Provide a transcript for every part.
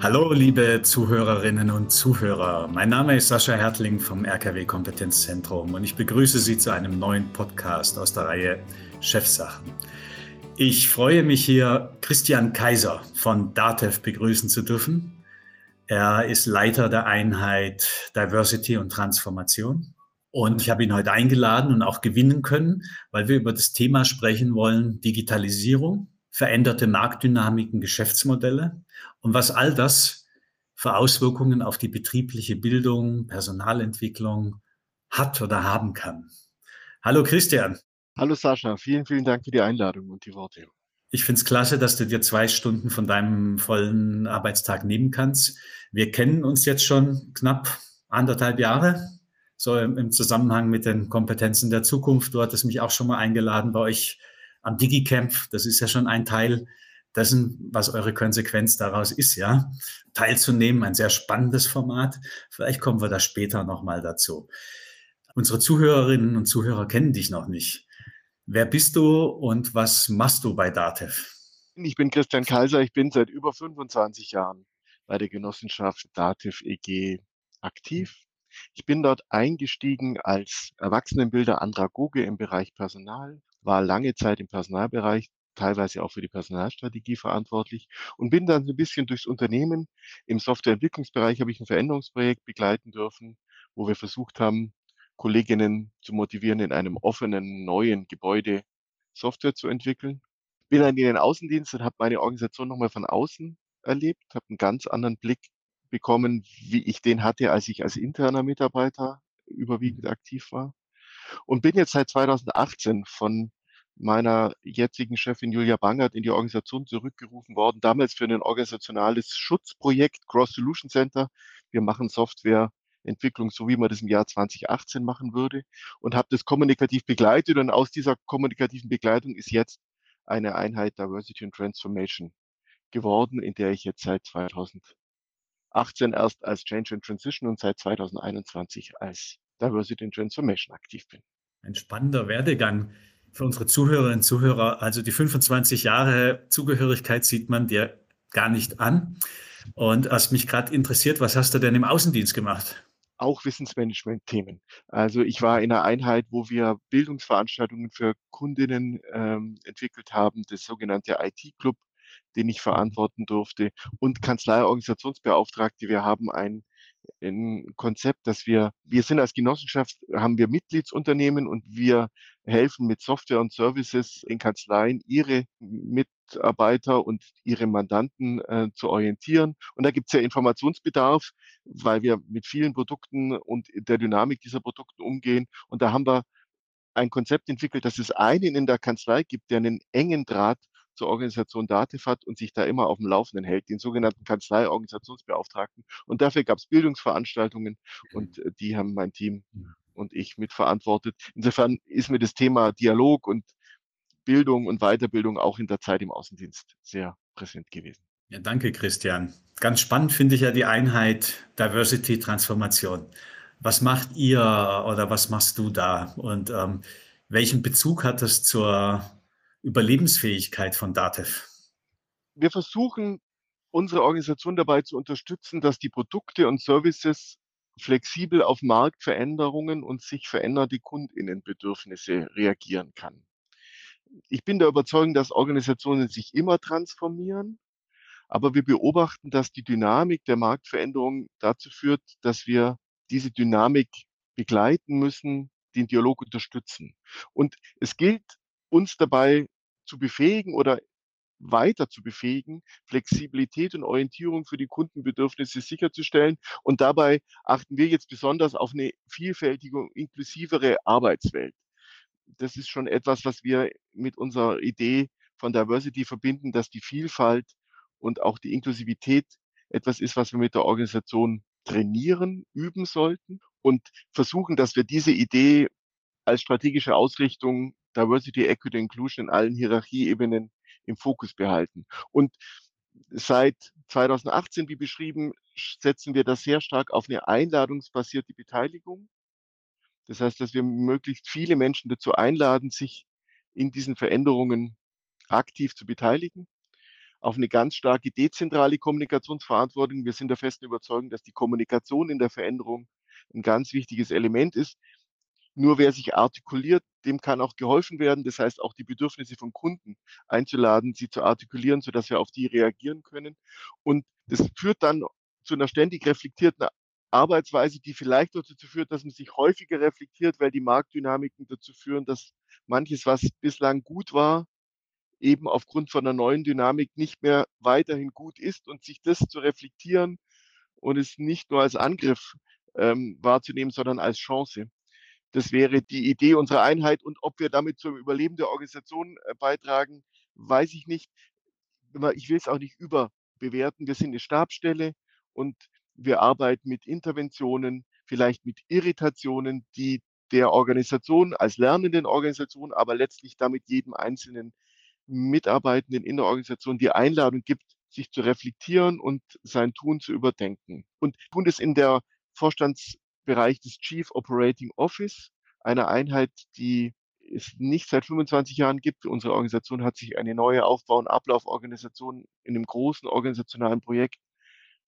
Hallo, liebe Zuhörerinnen und Zuhörer. Mein Name ist Sascha Hertling vom RKW Kompetenzzentrum und ich begrüße Sie zu einem neuen Podcast aus der Reihe Chefsachen. Ich freue mich hier, Christian Kaiser von DATEV begrüßen zu dürfen. Er ist Leiter der Einheit Diversity und Transformation. Und ich habe ihn heute eingeladen und auch gewinnen können, weil wir über das Thema sprechen wollen, Digitalisierung, veränderte Marktdynamiken, Geschäftsmodelle und was all das für Auswirkungen auf die betriebliche Bildung, Personalentwicklung hat oder haben kann. Hallo Christian. Hallo Sascha, vielen, vielen Dank für die Einladung und die Worte. Ich finde es klasse, dass du dir zwei Stunden von deinem vollen Arbeitstag nehmen kannst. Wir kennen uns jetzt schon knapp anderthalb Jahre, so im, Zusammenhang mit den Kompetenzen der Zukunft. Du hattest mich auch schon mal eingeladen bei euch am DigiCamp. Das ist ja schon ein Teil dessen, was eure Konsequenz daraus ist, ja, teilzunehmen. Ein sehr spannendes Format. Vielleicht kommen wir da später nochmal dazu. Unsere Zuhörerinnen und Zuhörer kennen dich noch nicht. Wer bist du und was machst du bei DATEV? Ich bin Christian Kaiser. Ich bin seit über 25 Jahren bei der Genossenschaft DATEV EG aktiv. Ich bin dort eingestiegen als Erwachsenenbilder Andragoge im Bereich Personal, war lange Zeit im Personalbereich teilweise auch für die Personalstrategie verantwortlich und bin dann ein bisschen durchs Unternehmen. Im Softwareentwicklungsbereich habe ich ein Veränderungsprojekt begleiten dürfen, wo wir versucht haben, Kolleginnen zu motivieren, in einem offenen, neuen Gebäude Software zu entwickeln. Bin dann in den Außendienst und habe meine Organisation nochmal von außen erlebt, habe einen ganz anderen Blick bekommen, wie ich den hatte, als ich als interner Mitarbeiter überwiegend aktiv war. Und bin jetzt seit 2018 von meiner jetzigen Chefin Julia Bangert in die Organisation zurückgerufen worden, damals für ein organisationales Schutzprojekt Cross Solution Center. Wir machen Softwareentwicklung, so wie man das im Jahr 2018 machen würde und habe das kommunikativ begleitet und aus dieser kommunikativen Begleitung ist jetzt eine Einheit Diversity and Transformation geworden, in der ich jetzt seit 2018 erst als Change and Transition und seit 2021 als Diversity and Transformation aktiv bin. Ein spannender Werdegang für unsere Zuhörerinnen und Zuhörer, also die 25 Jahre Zugehörigkeit sieht man dir gar nicht an. Und was mich gerade interessiert, was hast du denn im Außendienst gemacht? Auch Wissensmanagement-Themen. Also ich war in einer Einheit, wo wir Bildungsveranstaltungen für Kundinnen ähm, entwickelt haben, das sogenannte IT-Club, den ich verantworten durfte, und Kanzleiorganisationsbeauftragte. Wir haben ein ein Konzept, dass wir, wir sind als Genossenschaft, haben wir Mitgliedsunternehmen und wir helfen mit Software und Services in Kanzleien, ihre Mitarbeiter und ihre Mandanten äh, zu orientieren. Und da gibt es ja Informationsbedarf, weil wir mit vielen Produkten und der Dynamik dieser Produkten umgehen. Und da haben wir ein Konzept entwickelt, dass es einen in der Kanzlei gibt, der einen engen Draht zur Organisation DATEV hat und sich da immer auf dem Laufenden hält, den sogenannten Kanzlei-Organisationsbeauftragten. Und dafür gab es Bildungsveranstaltungen und äh, die haben mein Team und ich mitverantwortet. Insofern ist mir das Thema Dialog und Bildung und Weiterbildung auch in der Zeit im Außendienst sehr präsent gewesen. Ja, danke, Christian. Ganz spannend finde ich ja die Einheit Diversity Transformation. Was macht ihr oder was machst du da? Und ähm, welchen Bezug hat das zur Überlebensfähigkeit von DATEV? Wir versuchen, unsere Organisation dabei zu unterstützen, dass die Produkte und Services flexibel auf Marktveränderungen und sich veränderte Kundinnenbedürfnisse reagieren kann. Ich bin der Überzeugung, dass Organisationen sich immer transformieren, aber wir beobachten, dass die Dynamik der Marktveränderung dazu führt, dass wir diese Dynamik begleiten müssen, den Dialog unterstützen. Und es gilt uns dabei zu befähigen oder weiter zu befähigen, Flexibilität und Orientierung für die Kundenbedürfnisse sicherzustellen. Und dabei achten wir jetzt besonders auf eine vielfältige und inklusivere Arbeitswelt. Das ist schon etwas, was wir mit unserer Idee von Diversity verbinden, dass die Vielfalt und auch die Inklusivität etwas ist, was wir mit der Organisation trainieren, üben sollten und versuchen, dass wir diese Idee als strategische Ausrichtung Diversity, Equity, Inclusion in allen Hierarchieebenen im Fokus behalten. Und seit 2018, wie beschrieben, setzen wir das sehr stark auf eine einladungsbasierte Beteiligung. Das heißt, dass wir möglichst viele Menschen dazu einladen, sich in diesen Veränderungen aktiv zu beteiligen. Auf eine ganz starke dezentrale Kommunikationsverantwortung. Wir sind der festen Überzeugung, dass die Kommunikation in der Veränderung ein ganz wichtiges Element ist. Nur wer sich artikuliert, dem kann auch geholfen werden. Das heißt, auch die Bedürfnisse von Kunden einzuladen, sie zu artikulieren, sodass wir auf die reagieren können. Und das führt dann zu einer ständig reflektierten Arbeitsweise, die vielleicht dazu führt, dass man sich häufiger reflektiert, weil die Marktdynamiken dazu führen, dass manches, was bislang gut war, eben aufgrund von einer neuen Dynamik nicht mehr weiterhin gut ist und sich das zu reflektieren und es nicht nur als Angriff ähm, wahrzunehmen, sondern als Chance. Das wäre die Idee unserer Einheit. Und ob wir damit zum Überleben der Organisation äh, beitragen, weiß ich nicht. Ich will es auch nicht überbewerten. Wir sind eine Stabstelle und wir arbeiten mit Interventionen, vielleicht mit Irritationen, die der Organisation als lernenden Organisation, aber letztlich damit jedem einzelnen Mitarbeitenden in der Organisation die Einladung gibt, sich zu reflektieren und sein Tun zu überdenken. Und tun es in der Vorstands Bereich des Chief Operating Office, einer Einheit, die es nicht seit 25 Jahren gibt. Unsere Organisation hat sich eine neue Aufbau- und Ablauforganisation in einem großen organisationalen Projekt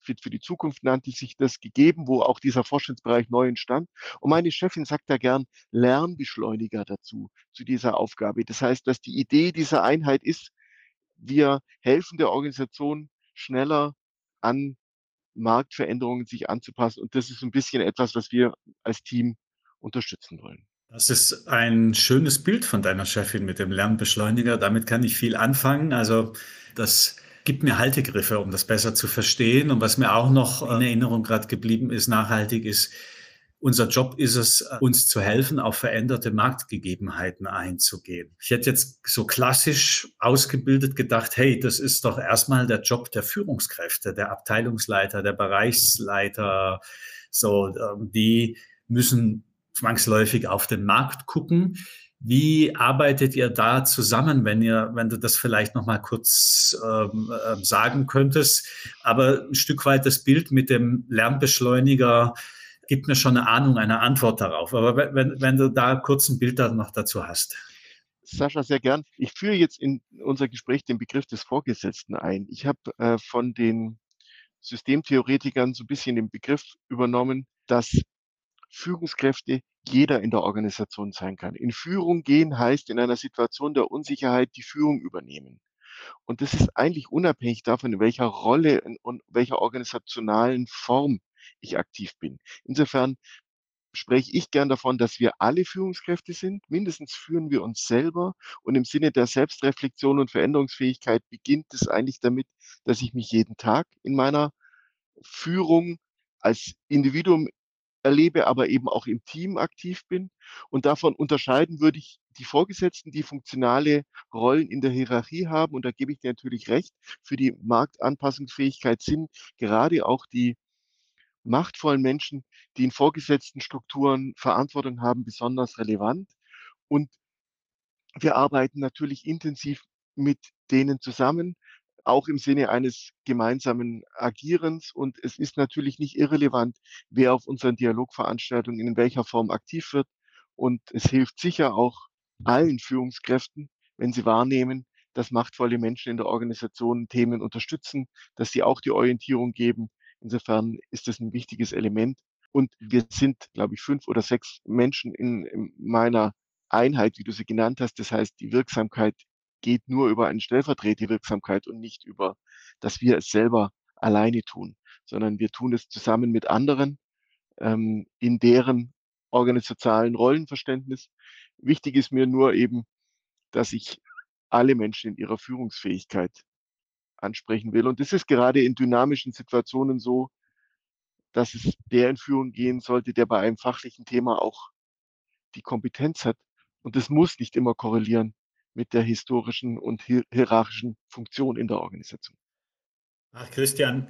Fit für die Zukunft nannte sich das gegeben, wo auch dieser Forschungsbereich neu entstand. Und meine Chefin sagt da gern Lernbeschleuniger dazu, zu dieser Aufgabe. Das heißt, dass die Idee dieser Einheit ist, wir helfen der Organisation schneller an Marktveränderungen sich anzupassen. Und das ist ein bisschen etwas, was wir als Team unterstützen wollen. Das ist ein schönes Bild von deiner Chefin mit dem Lernbeschleuniger. Damit kann ich viel anfangen. Also das gibt mir Haltegriffe, um das besser zu verstehen. Und was mir auch noch in Erinnerung gerade geblieben ist, nachhaltig ist, unser Job ist es, uns zu helfen, auf veränderte Marktgegebenheiten einzugehen. Ich hätte jetzt so klassisch ausgebildet gedacht, hey, das ist doch erstmal der Job der Führungskräfte, der Abteilungsleiter, der Bereichsleiter. So, ähm, die müssen zwangsläufig auf den Markt gucken. Wie arbeitet ihr da zusammen, wenn ihr, wenn du das vielleicht noch mal kurz ähm, äh, sagen könntest? Aber ein Stück weit das Bild mit dem Lernbeschleuniger gibt mir schon eine Ahnung, eine Antwort darauf. Aber wenn, wenn du da kurz ein Bild noch dazu hast. Sascha, sehr gern. Ich führe jetzt in unser Gespräch den Begriff des Vorgesetzten ein. Ich habe äh, von den Systemtheoretikern so ein bisschen den Begriff übernommen, dass Führungskräfte jeder in der Organisation sein kann. In Führung gehen heißt in einer Situation der Unsicherheit die Führung übernehmen. Und das ist eigentlich unabhängig davon, in welcher Rolle und welcher organisationalen Form ich aktiv bin. Insofern spreche ich gern davon, dass wir alle Führungskräfte sind. Mindestens führen wir uns selber. Und im Sinne der Selbstreflexion und Veränderungsfähigkeit beginnt es eigentlich damit, dass ich mich jeden Tag in meiner Führung als Individuum erlebe, aber eben auch im Team aktiv bin. Und davon unterscheiden würde ich die Vorgesetzten, die funktionale Rollen in der Hierarchie haben. Und da gebe ich dir natürlich recht, für die Marktanpassungsfähigkeit sind gerade auch die machtvollen Menschen, die in vorgesetzten Strukturen Verantwortung haben, besonders relevant. Und wir arbeiten natürlich intensiv mit denen zusammen, auch im Sinne eines gemeinsamen Agierens. Und es ist natürlich nicht irrelevant, wer auf unseren Dialogveranstaltungen in welcher Form aktiv wird. Und es hilft sicher auch allen Führungskräften, wenn sie wahrnehmen, dass machtvolle Menschen in der Organisation Themen unterstützen, dass sie auch die Orientierung geben, Insofern ist das ein wichtiges Element. Und wir sind, glaube ich, fünf oder sechs Menschen in, in meiner Einheit, wie du sie genannt hast. Das heißt, die Wirksamkeit geht nur über eine Stellvertreterwirksamkeit und nicht über, dass wir es selber alleine tun, sondern wir tun es zusammen mit anderen ähm, in deren organisationalen Rollenverständnis. Wichtig ist mir nur eben, dass ich alle Menschen in ihrer Führungsfähigkeit ansprechen will. Und das ist gerade in dynamischen Situationen so, dass es der in Führung gehen sollte, der bei einem fachlichen Thema auch die Kompetenz hat. Und das muss nicht immer korrelieren mit der historischen und hierarchischen Funktion in der Organisation. Ach, Christian,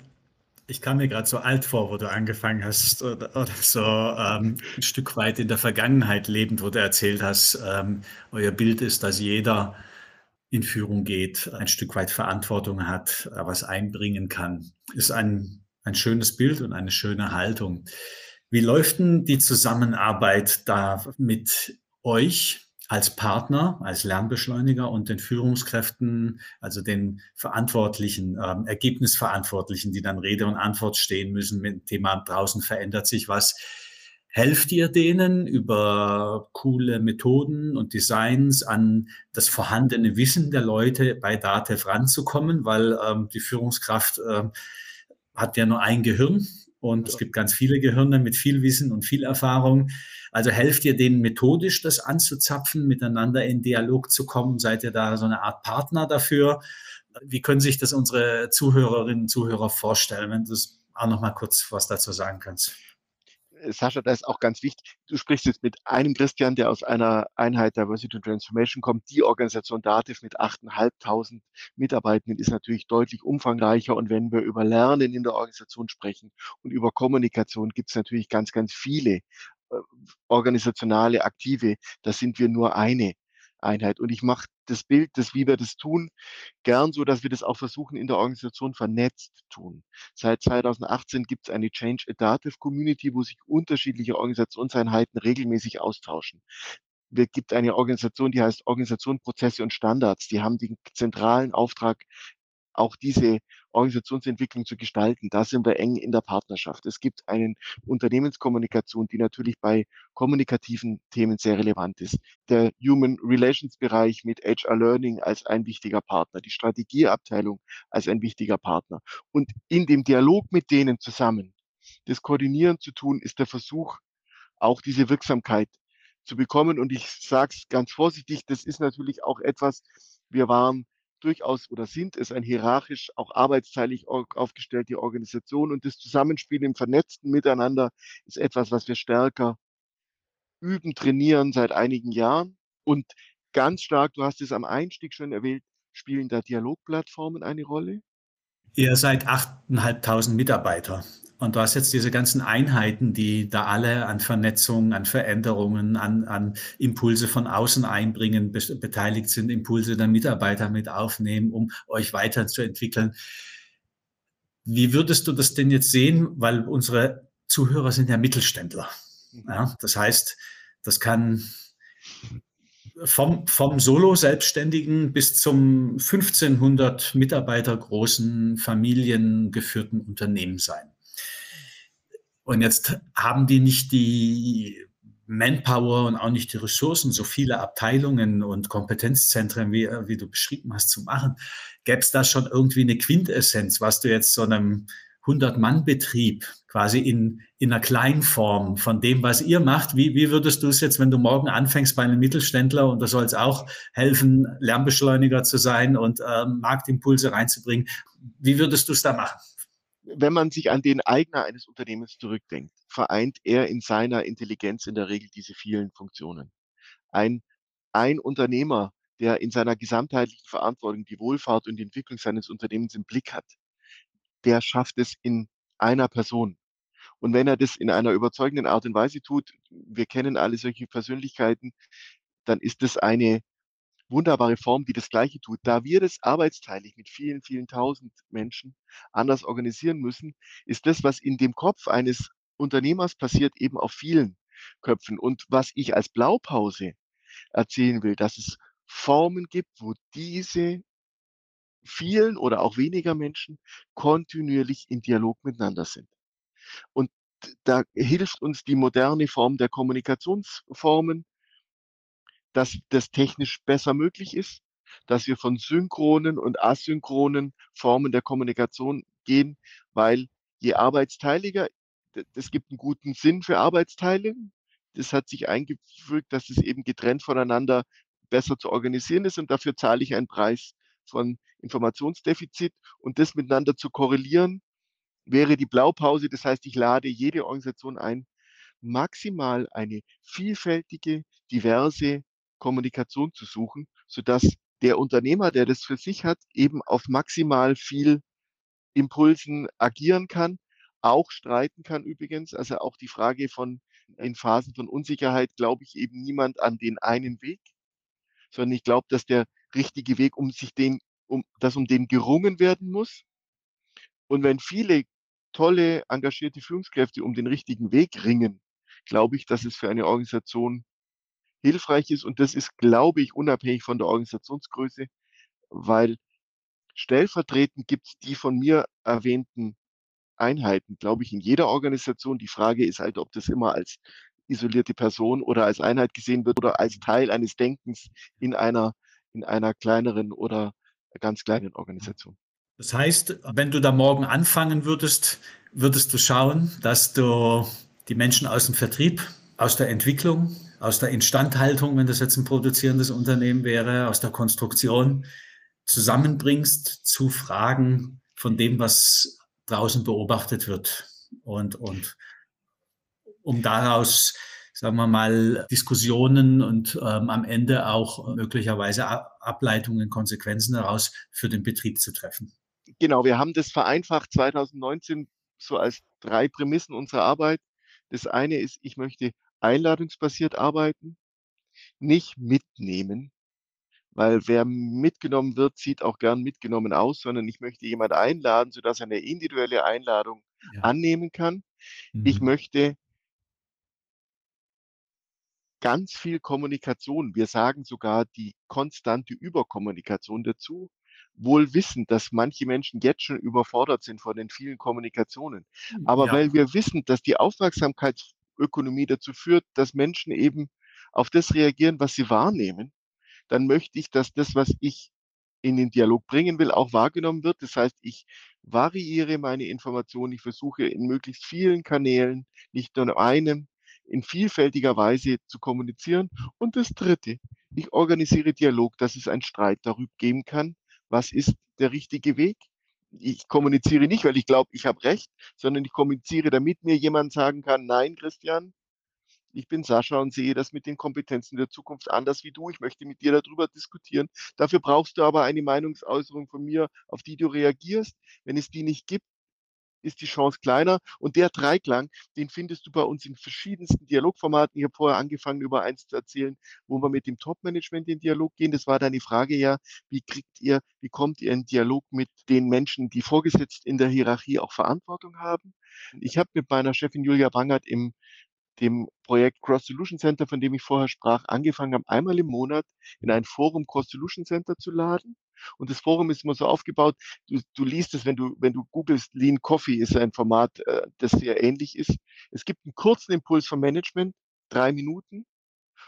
Ich kam mir gerade so alt vor, wo du angefangen hast, oder, oder so ähm, ein Stück weit in der Vergangenheit lebend, wo du erzählt hast, ähm, euer Bild ist, dass jeder in Führung geht, ein Stück weit Verantwortung hat, was einbringen kann. Ist ein, ein schönes Bild und eine schöne Haltung. Wie läuft denn die Zusammenarbeit da mit euch? als Partner, als Lernbeschleuniger und den Führungskräften, also den Verantwortlichen, ähm, Ergebnisverantwortlichen, die dann Rede und Antwort stehen müssen mit dem Thema draußen verändert sich was. Helft ihr denen über coole Methoden und Designs an das vorhandene Wissen der Leute bei DATEV ranzukommen, weil ähm, die Führungskraft ähm, hat ja nur ein Gehirn und es gibt ganz viele Gehirne mit viel Wissen und viel Erfahrung. Also helft ihr denen methodisch, das anzuzapfen, miteinander in Dialog zu kommen? Seid ihr da so eine Art Partner dafür? Wie können sich das unsere Zuhörerinnen und Zuhörer vorstellen, wenn du auch noch mal kurz was dazu sagen kannst? Sascha, das ist auch ganz wichtig. Du sprichst jetzt mit einem Christian, der aus einer Einheit Diversity and Transformation kommt. Die Organisation DATIV mit 8.500 Mitarbeitenden ist natürlich deutlich umfangreicher. Und wenn wir über Lernen in der Organisation sprechen und über Kommunikation, gibt es natürlich ganz, ganz viele äh, organisationale Aktive. Da sind wir nur eine Einheit. Und ich mache das Bild, das, wie wir das tun, gern so, dass wir das auch versuchen, in der Organisation vernetzt tun. Seit 2018 gibt es eine Change Adaptive Community, wo sich unterschiedliche Organisationseinheiten regelmäßig austauschen. Es gibt eine Organisation, die heißt Organisation, Prozesse und Standards. Die haben den zentralen Auftrag, auch diese Organisationsentwicklung zu gestalten. Da sind wir eng in der Partnerschaft. Es gibt eine Unternehmenskommunikation, die natürlich bei kommunikativen Themen sehr relevant ist. Der Human Relations Bereich mit HR Learning als ein wichtiger Partner, die Strategieabteilung als ein wichtiger Partner. Und in dem Dialog mit denen zusammen, das Koordinieren zu tun, ist der Versuch, auch diese Wirksamkeit zu bekommen. Und ich sage es ganz vorsichtig, das ist natürlich auch etwas, wir waren durchaus oder sind es ein hierarchisch, auch arbeitsteilig aufgestellte Organisation und das Zusammenspiel im vernetzten Miteinander ist etwas, was wir stärker üben, trainieren seit einigen Jahren und ganz stark, du hast es am Einstieg schon erwähnt, spielen da Dialogplattformen eine Rolle? Ihr seid 8.500 Mitarbeiter. Und du hast jetzt diese ganzen Einheiten, die da alle an Vernetzung, an Veränderungen, an, an Impulse von außen einbringen, be beteiligt sind, Impulse der Mitarbeiter mit aufnehmen, um euch weiterzuentwickeln. Wie würdest du das denn jetzt sehen? Weil unsere Zuhörer sind ja Mittelständler. Ja, das heißt, das kann vom, vom Solo-Selbstständigen bis zum 1500 Mitarbeiter großen familiengeführten Unternehmen sein. Und jetzt haben die nicht die Manpower und auch nicht die Ressourcen, so viele Abteilungen und Kompetenzzentren, wie, wie du beschrieben hast, zu machen. Gäbe es da schon irgendwie eine Quintessenz, was du jetzt so einem 100-Mann-Betrieb quasi in, in einer kleinen Form von dem, was ihr macht. Wie, wie würdest du es jetzt, wenn du morgen anfängst bei einem Mittelständler und da soll es auch helfen, Lernbeschleuniger zu sein und äh, Marktimpulse reinzubringen, wie würdest du es da machen? Wenn man sich an den Eigner eines Unternehmens zurückdenkt, vereint er in seiner Intelligenz in der Regel diese vielen Funktionen. Ein, ein Unternehmer, der in seiner gesamtheitlichen Verantwortung die Wohlfahrt und die Entwicklung seines Unternehmens im Blick hat, der schafft es in einer Person. Und wenn er das in einer überzeugenden Art und Weise tut, wir kennen alle solche Persönlichkeiten, dann ist es eine wunderbare Form, die das Gleiche tut. Da wir das arbeitsteilig mit vielen, vielen tausend Menschen anders organisieren müssen, ist das, was in dem Kopf eines Unternehmers passiert, eben auf vielen Köpfen. Und was ich als Blaupause erzählen will, dass es Formen gibt, wo diese vielen oder auch weniger Menschen kontinuierlich in Dialog miteinander sind. Und da hilft uns die moderne Form der Kommunikationsformen, dass das technisch besser möglich ist, dass wir von synchronen und asynchronen Formen der Kommunikation gehen, weil je arbeitsteiliger, es gibt einen guten Sinn für Arbeitsteilung. Das hat sich eingefügt, dass es eben getrennt voneinander besser zu organisieren ist und dafür zahle ich einen Preis von Informationsdefizit und das miteinander zu korrelieren, wäre die Blaupause. Das heißt, ich lade jede Organisation ein, maximal eine vielfältige, diverse Kommunikation zu suchen, sodass der Unternehmer, der das für sich hat, eben auf maximal viel Impulsen agieren kann, auch streiten kann übrigens. Also auch die Frage von in Phasen von Unsicherheit glaube ich eben niemand an den einen Weg, sondern ich glaube, dass der richtige Weg, um sich den, um, dass um den gerungen werden muss. Und wenn viele tolle, engagierte Führungskräfte um den richtigen Weg ringen, glaube ich, dass es für eine Organisation hilfreich ist. Und das ist, glaube ich, unabhängig von der Organisationsgröße, weil stellvertretend gibt es die von mir erwähnten Einheiten, glaube ich, in jeder Organisation. Die Frage ist halt, ob das immer als isolierte Person oder als Einheit gesehen wird oder als Teil eines Denkens in einer, in einer kleineren oder ganz kleinen Organisation. Das heißt, wenn du da morgen anfangen würdest, würdest du schauen, dass du die Menschen aus dem Vertrieb, aus der Entwicklung, aus der Instandhaltung, wenn das jetzt ein produzierendes Unternehmen wäre, aus der Konstruktion zusammenbringst zu Fragen von dem, was draußen beobachtet wird. Und, und um daraus, sagen wir mal, Diskussionen und ähm, am Ende auch möglicherweise Ableitungen, Konsequenzen daraus für den Betrieb zu treffen. Genau, wir haben das vereinfacht 2019 so als drei Prämissen unserer Arbeit. Das eine ist, ich möchte einladungsbasiert arbeiten, nicht mitnehmen, weil wer mitgenommen wird, sieht auch gern mitgenommen aus, sondern ich möchte jemand einladen, sodass er eine individuelle Einladung ja. annehmen kann. Mhm. Ich möchte ganz viel Kommunikation. Wir sagen sogar die konstante Überkommunikation dazu, wohl wissend, dass manche Menschen jetzt schon überfordert sind von den vielen Kommunikationen. Hm, Aber ja. weil wir wissen, dass die Aufmerksamkeitsökonomie dazu führt, dass Menschen eben auf das reagieren, was sie wahrnehmen, dann möchte ich, dass das, was ich in den Dialog bringen will, auch wahrgenommen wird. Das heißt, ich variiere meine Informationen, ich versuche in möglichst vielen Kanälen, nicht nur einem, in vielfältiger Weise zu kommunizieren. Und das Dritte, ich organisiere Dialog, dass es einen Streit darüber geben kann, was ist der richtige Weg. Ich kommuniziere nicht, weil ich glaube, ich habe recht, sondern ich kommuniziere, damit mir jemand sagen kann, nein, Christian, ich bin Sascha und sehe das mit den Kompetenzen der Zukunft anders wie du. Ich möchte mit dir darüber diskutieren. Dafür brauchst du aber eine Meinungsäußerung von mir, auf die du reagierst. Wenn es die nicht gibt, ist die Chance kleiner. Und der Dreiklang, den findest du bei uns in verschiedensten Dialogformaten. Ich habe vorher angefangen, über eins zu erzählen, wo wir mit dem Top-Management in Dialog gehen. Das war deine Frage ja, wie kriegt ihr, wie kommt ihr in Dialog mit den Menschen, die vorgesetzt in der Hierarchie auch Verantwortung haben? Ich habe mit meiner Chefin Julia Bangert im dem Projekt Cross Solution Center, von dem ich vorher sprach, angefangen haben, einmal im Monat in ein Forum Cross Solution Center zu laden. Und das Forum ist immer so aufgebaut, du, du liest es, wenn du, wenn du googelst, Lean Coffee ist ein Format, äh, das sehr ähnlich ist. Es gibt einen kurzen Impuls vom Management, drei Minuten.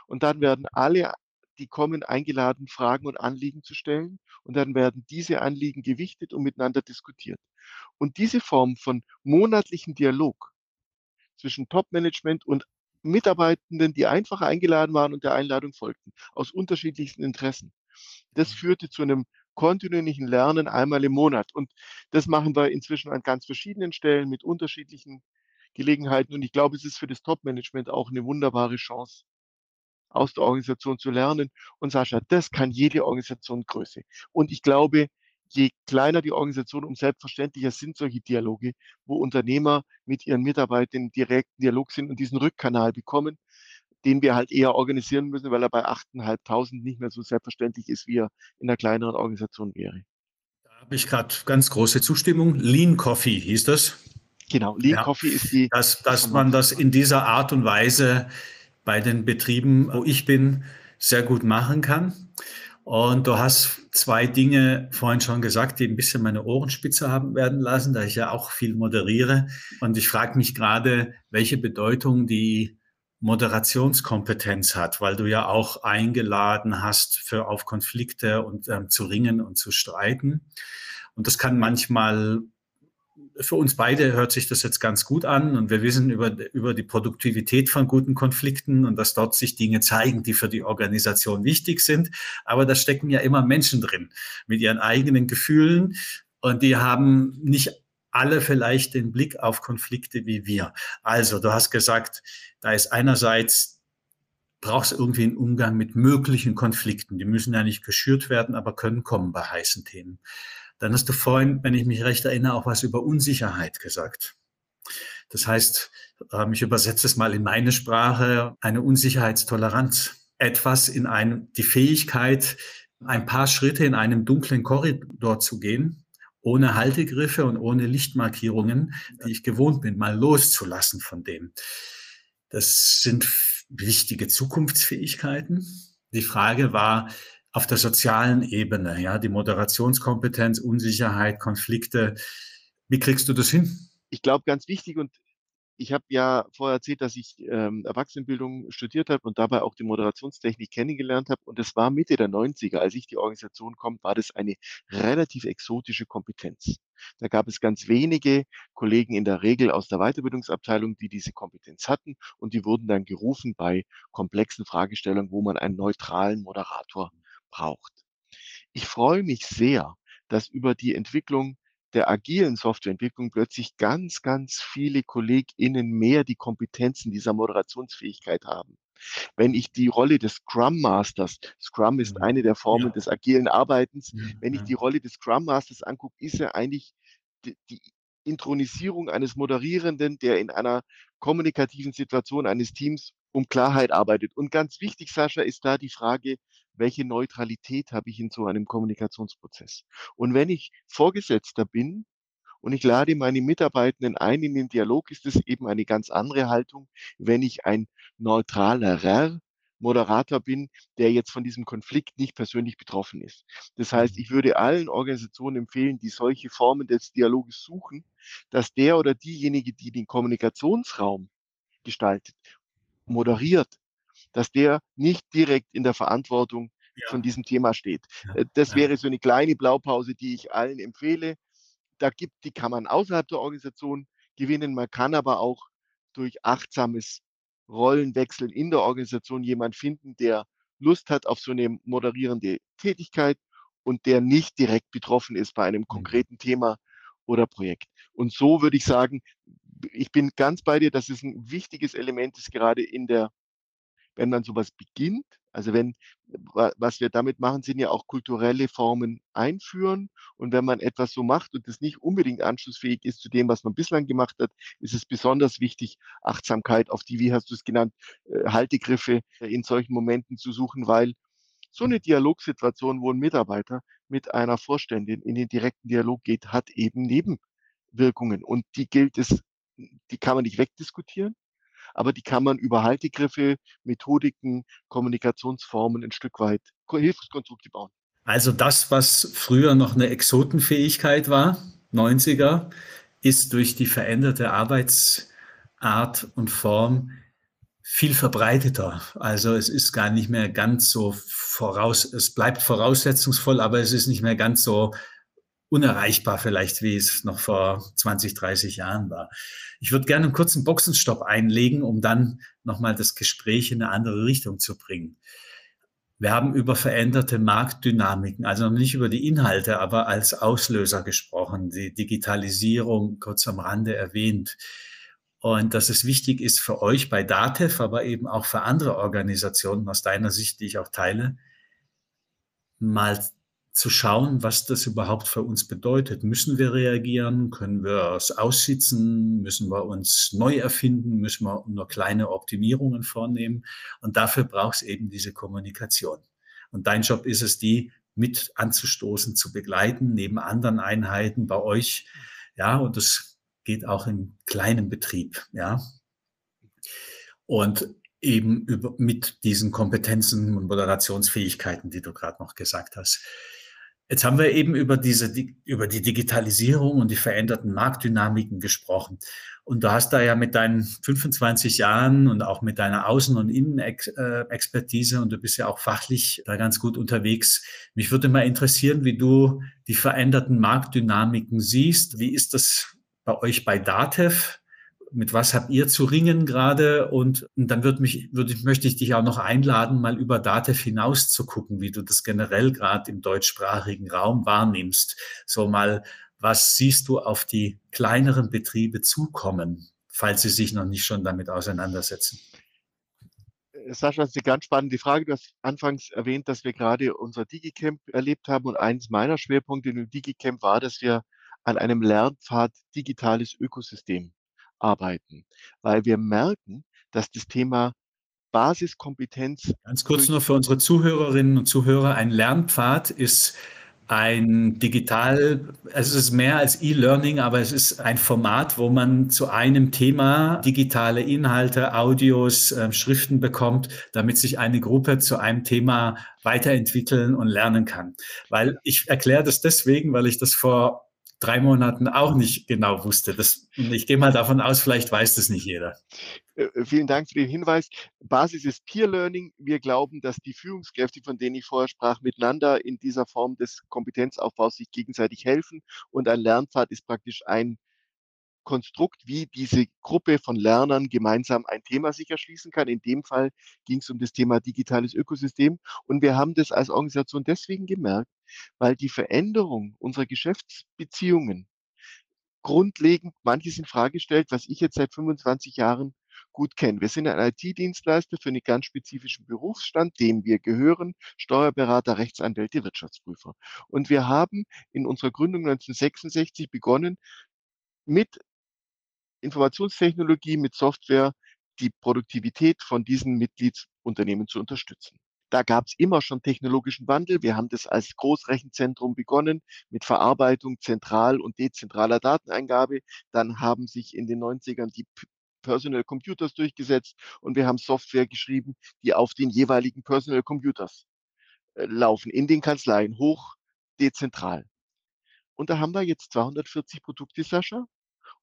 Und dann werden alle, die kommen, eingeladen, Fragen und Anliegen zu stellen. Und dann werden diese Anliegen gewichtet und miteinander diskutiert. Und diese Form von monatlichen Dialog zwischen Top-Management und Mitarbeitenden, die einfach eingeladen waren und der Einladung folgten, aus unterschiedlichsten Interessen. Das mhm. führte zu einem kontinuierlichen Lernen einmal im Monat. Und das machen wir inzwischen an ganz verschiedenen Stellen mit unterschiedlichen Gelegenheiten. Und ich glaube, es ist für das Top-Management auch eine wunderbare Chance, aus der Organisation zu lernen. Und Sascha, das kann jede Organisation Größe. Und ich glaube, je kleiner die Organisation, um selbstverständlicher sind solche Dialoge, wo Unternehmer mit ihren Mitarbeitern direkt Dialog sind und diesen Rückkanal bekommen, den wir halt eher organisieren müssen, weil er bei 8.500 nicht mehr so selbstverständlich ist, wie er in einer kleineren Organisation wäre. Da habe ich gerade ganz große Zustimmung. Lean Coffee hieß das. Genau, Lean ja, Coffee ist die. Dass, dass man das in dieser Art und Weise bei den Betrieben, wo ich bin, sehr gut machen kann. Und du hast zwei Dinge vorhin schon gesagt, die ein bisschen meine Ohrenspitze haben werden lassen, da ich ja auch viel moderiere. Und ich frage mich gerade, welche Bedeutung die Moderationskompetenz hat, weil du ja auch eingeladen hast, für auf Konflikte und ähm, zu ringen und zu streiten. Und das kann manchmal für uns beide hört sich das jetzt ganz gut an und wir wissen über, über die Produktivität von guten Konflikten und dass dort sich Dinge zeigen, die für die Organisation wichtig sind. Aber da stecken ja immer Menschen drin mit ihren eigenen Gefühlen und die haben nicht alle vielleicht den Blick auf Konflikte wie wir. Also, du hast gesagt, da ist einerseits brauchst irgendwie einen Umgang mit möglichen Konflikten. Die müssen ja nicht geschürt werden, aber können kommen bei heißen Themen. Dann hast du vorhin, wenn ich mich recht erinnere, auch was über Unsicherheit gesagt. Das heißt, ähm, ich übersetze es mal in meine Sprache, eine Unsicherheitstoleranz. Etwas in einem, die Fähigkeit, ein paar Schritte in einem dunklen Korridor zu gehen, ohne Haltegriffe und ohne Lichtmarkierungen, die ich gewohnt bin, mal loszulassen von dem. Das sind wichtige Zukunftsfähigkeiten. Die Frage war auf der sozialen Ebene, ja, die Moderationskompetenz, Unsicherheit, Konflikte. Wie kriegst du das hin? Ich glaube, ganz wichtig und ich habe ja vorher erzählt, dass ich ähm, Erwachsenenbildung studiert habe und dabei auch die Moderationstechnik kennengelernt habe. Und es war Mitte der 90er, als ich die Organisation komme, war das eine relativ exotische Kompetenz. Da gab es ganz wenige Kollegen in der Regel aus der Weiterbildungsabteilung, die diese Kompetenz hatten und die wurden dann gerufen bei komplexen Fragestellungen, wo man einen neutralen Moderator braucht. Ich freue mich sehr, dass über die Entwicklung der agilen Softwareentwicklung plötzlich ganz, ganz viele KollegInnen mehr die Kompetenzen dieser Moderationsfähigkeit haben. Wenn ich die Rolle des Scrum Masters, Scrum ist mhm. eine der Formen ja. des agilen Arbeitens, ja, wenn ich die Rolle des Scrum Masters angucke, ist er eigentlich die, die Intronisierung eines Moderierenden, der in einer kommunikativen Situation eines Teams um Klarheit arbeitet. Und ganz wichtig, Sascha, ist da die Frage, welche Neutralität habe ich in so einem Kommunikationsprozess? Und wenn ich Vorgesetzter bin und ich lade meine Mitarbeitenden ein in den Dialog, ist es eben eine ganz andere Haltung, wenn ich ein neutralerer Moderator bin, der jetzt von diesem Konflikt nicht persönlich betroffen ist. Das heißt, ich würde allen Organisationen empfehlen, die solche Formen des Dialoges suchen, dass der oder diejenige, die den Kommunikationsraum gestaltet, moderiert, dass der nicht direkt in der Verantwortung ja. von diesem Thema steht. Äh, das wäre so eine kleine Blaupause, die ich allen empfehle. Da gibt, die kann man außerhalb der Organisation gewinnen. Man kann aber auch durch achtsames Rollenwechseln in der Organisation jemand finden, der Lust hat auf so eine moderierende Tätigkeit und der nicht direkt betroffen ist bei einem mhm. konkreten Thema oder Projekt. Und so würde ich sagen, ich bin ganz bei dir, dass es ein wichtiges Element ist, gerade in der wenn man sowas beginnt, also wenn, was wir damit machen, sind ja auch kulturelle Formen einführen. Und wenn man etwas so macht und das nicht unbedingt anschlussfähig ist zu dem, was man bislang gemacht hat, ist es besonders wichtig, Achtsamkeit auf die, wie hast du es genannt, äh, Haltegriffe in solchen Momenten zu suchen, weil so eine Dialogsituation, wo ein Mitarbeiter mit einer Vorständin in den direkten Dialog geht, hat eben Nebenwirkungen. Und die gilt es, die kann man nicht wegdiskutieren aber die kann man über Haltegriffe, Methodiken, Kommunikationsformen ein Stück weit Hilfskonstrukte bauen. Also das, was früher noch eine Exotenfähigkeit war, 90er, ist durch die veränderte Arbeitsart und Form viel verbreiteter. Also es ist gar nicht mehr ganz so voraus, es bleibt voraussetzungsvoll, aber es ist nicht mehr ganz so unerreichbar vielleicht, wie es noch vor 20, 30 Jahren war. Ich würde gerne einen kurzen Boxenstopp einlegen, um dann nochmal das Gespräch in eine andere Richtung zu bringen. Wir haben über veränderte Marktdynamiken, also nicht über die Inhalte, aber als Auslöser gesprochen, die Digitalisierung kurz am Rande erwähnt. Und dass es wichtig ist für euch bei DATEV, aber eben auch für andere Organisationen aus deiner Sicht, die ich auch teile, mal zu schauen, was das überhaupt für uns bedeutet. Müssen wir reagieren? Können wir es aussitzen? Müssen wir uns neu erfinden? Müssen wir nur kleine Optimierungen vornehmen? Und dafür braucht es eben diese Kommunikation. Und dein Job ist es, die mit anzustoßen, zu begleiten, neben anderen Einheiten bei euch. Ja, und das geht auch im kleinen Betrieb. Ja. Und eben über, mit diesen Kompetenzen und Moderationsfähigkeiten, die du gerade noch gesagt hast. Jetzt haben wir eben über diese, über die Digitalisierung und die veränderten Marktdynamiken gesprochen. Und du hast da ja mit deinen 25 Jahren und auch mit deiner Außen- und Innenexpertise und du bist ja auch fachlich da ganz gut unterwegs. Mich würde mal interessieren, wie du die veränderten Marktdynamiken siehst. Wie ist das bei euch bei DATEV? Mit was habt ihr zu ringen gerade? Und, und dann würde mich, würde, möchte ich dich auch noch einladen, mal über Datev hinaus zu gucken, wie du das generell gerade im deutschsprachigen Raum wahrnimmst. So mal, was siehst du auf die kleineren Betriebe zukommen, falls sie sich noch nicht schon damit auseinandersetzen? Sascha, das ist eine ganz spannende Frage. Du hast anfangs erwähnt, dass wir gerade unser DigiCamp erlebt haben und eins meiner Schwerpunkte im DigiCamp war, dass wir an einem Lernpfad digitales Ökosystem arbeiten, weil wir merken, dass das Thema Basiskompetenz. Ganz kurz nur für unsere Zuhörerinnen und Zuhörer, ein Lernpfad ist ein digital, es ist mehr als E-Learning, aber es ist ein Format, wo man zu einem Thema digitale Inhalte, Audios, äh, Schriften bekommt, damit sich eine Gruppe zu einem Thema weiterentwickeln und lernen kann. Weil ich erkläre das deswegen, weil ich das vor drei Monaten auch nicht genau wusste. Das, ich gehe mal davon aus, vielleicht weiß das nicht jeder. Äh, äh, vielen Dank für den Hinweis. Basis ist Peer Learning. Wir glauben, dass die Führungskräfte, von denen ich vorher sprach, miteinander in dieser Form des Kompetenzaufbaus sich gegenseitig helfen. Und ein Lernpfad ist praktisch ein Konstrukt, wie diese Gruppe von Lernern gemeinsam ein Thema sich erschließen kann. In dem Fall ging es um das Thema digitales Ökosystem. Und wir haben das als Organisation deswegen gemerkt, weil die Veränderung unserer Geschäftsbeziehungen grundlegend manches in Frage stellt, was ich jetzt seit 25 Jahren gut kenne. Wir sind ein IT-Dienstleister für einen ganz spezifischen Berufsstand, dem wir gehören, Steuerberater, Rechtsanwälte, Wirtschaftsprüfer. Und wir haben in unserer Gründung 1966 begonnen, mit Informationstechnologie, mit Software die Produktivität von diesen Mitgliedsunternehmen zu unterstützen. Da gab es immer schon technologischen Wandel. Wir haben das als Großrechenzentrum begonnen mit Verarbeitung zentral und dezentraler Dateneingabe. Dann haben sich in den 90ern die Personal Computers durchgesetzt und wir haben Software geschrieben, die auf den jeweiligen Personal Computers äh, laufen, in den Kanzleien, hoch dezentral. Und da haben wir jetzt 240 Produkte, Sascha.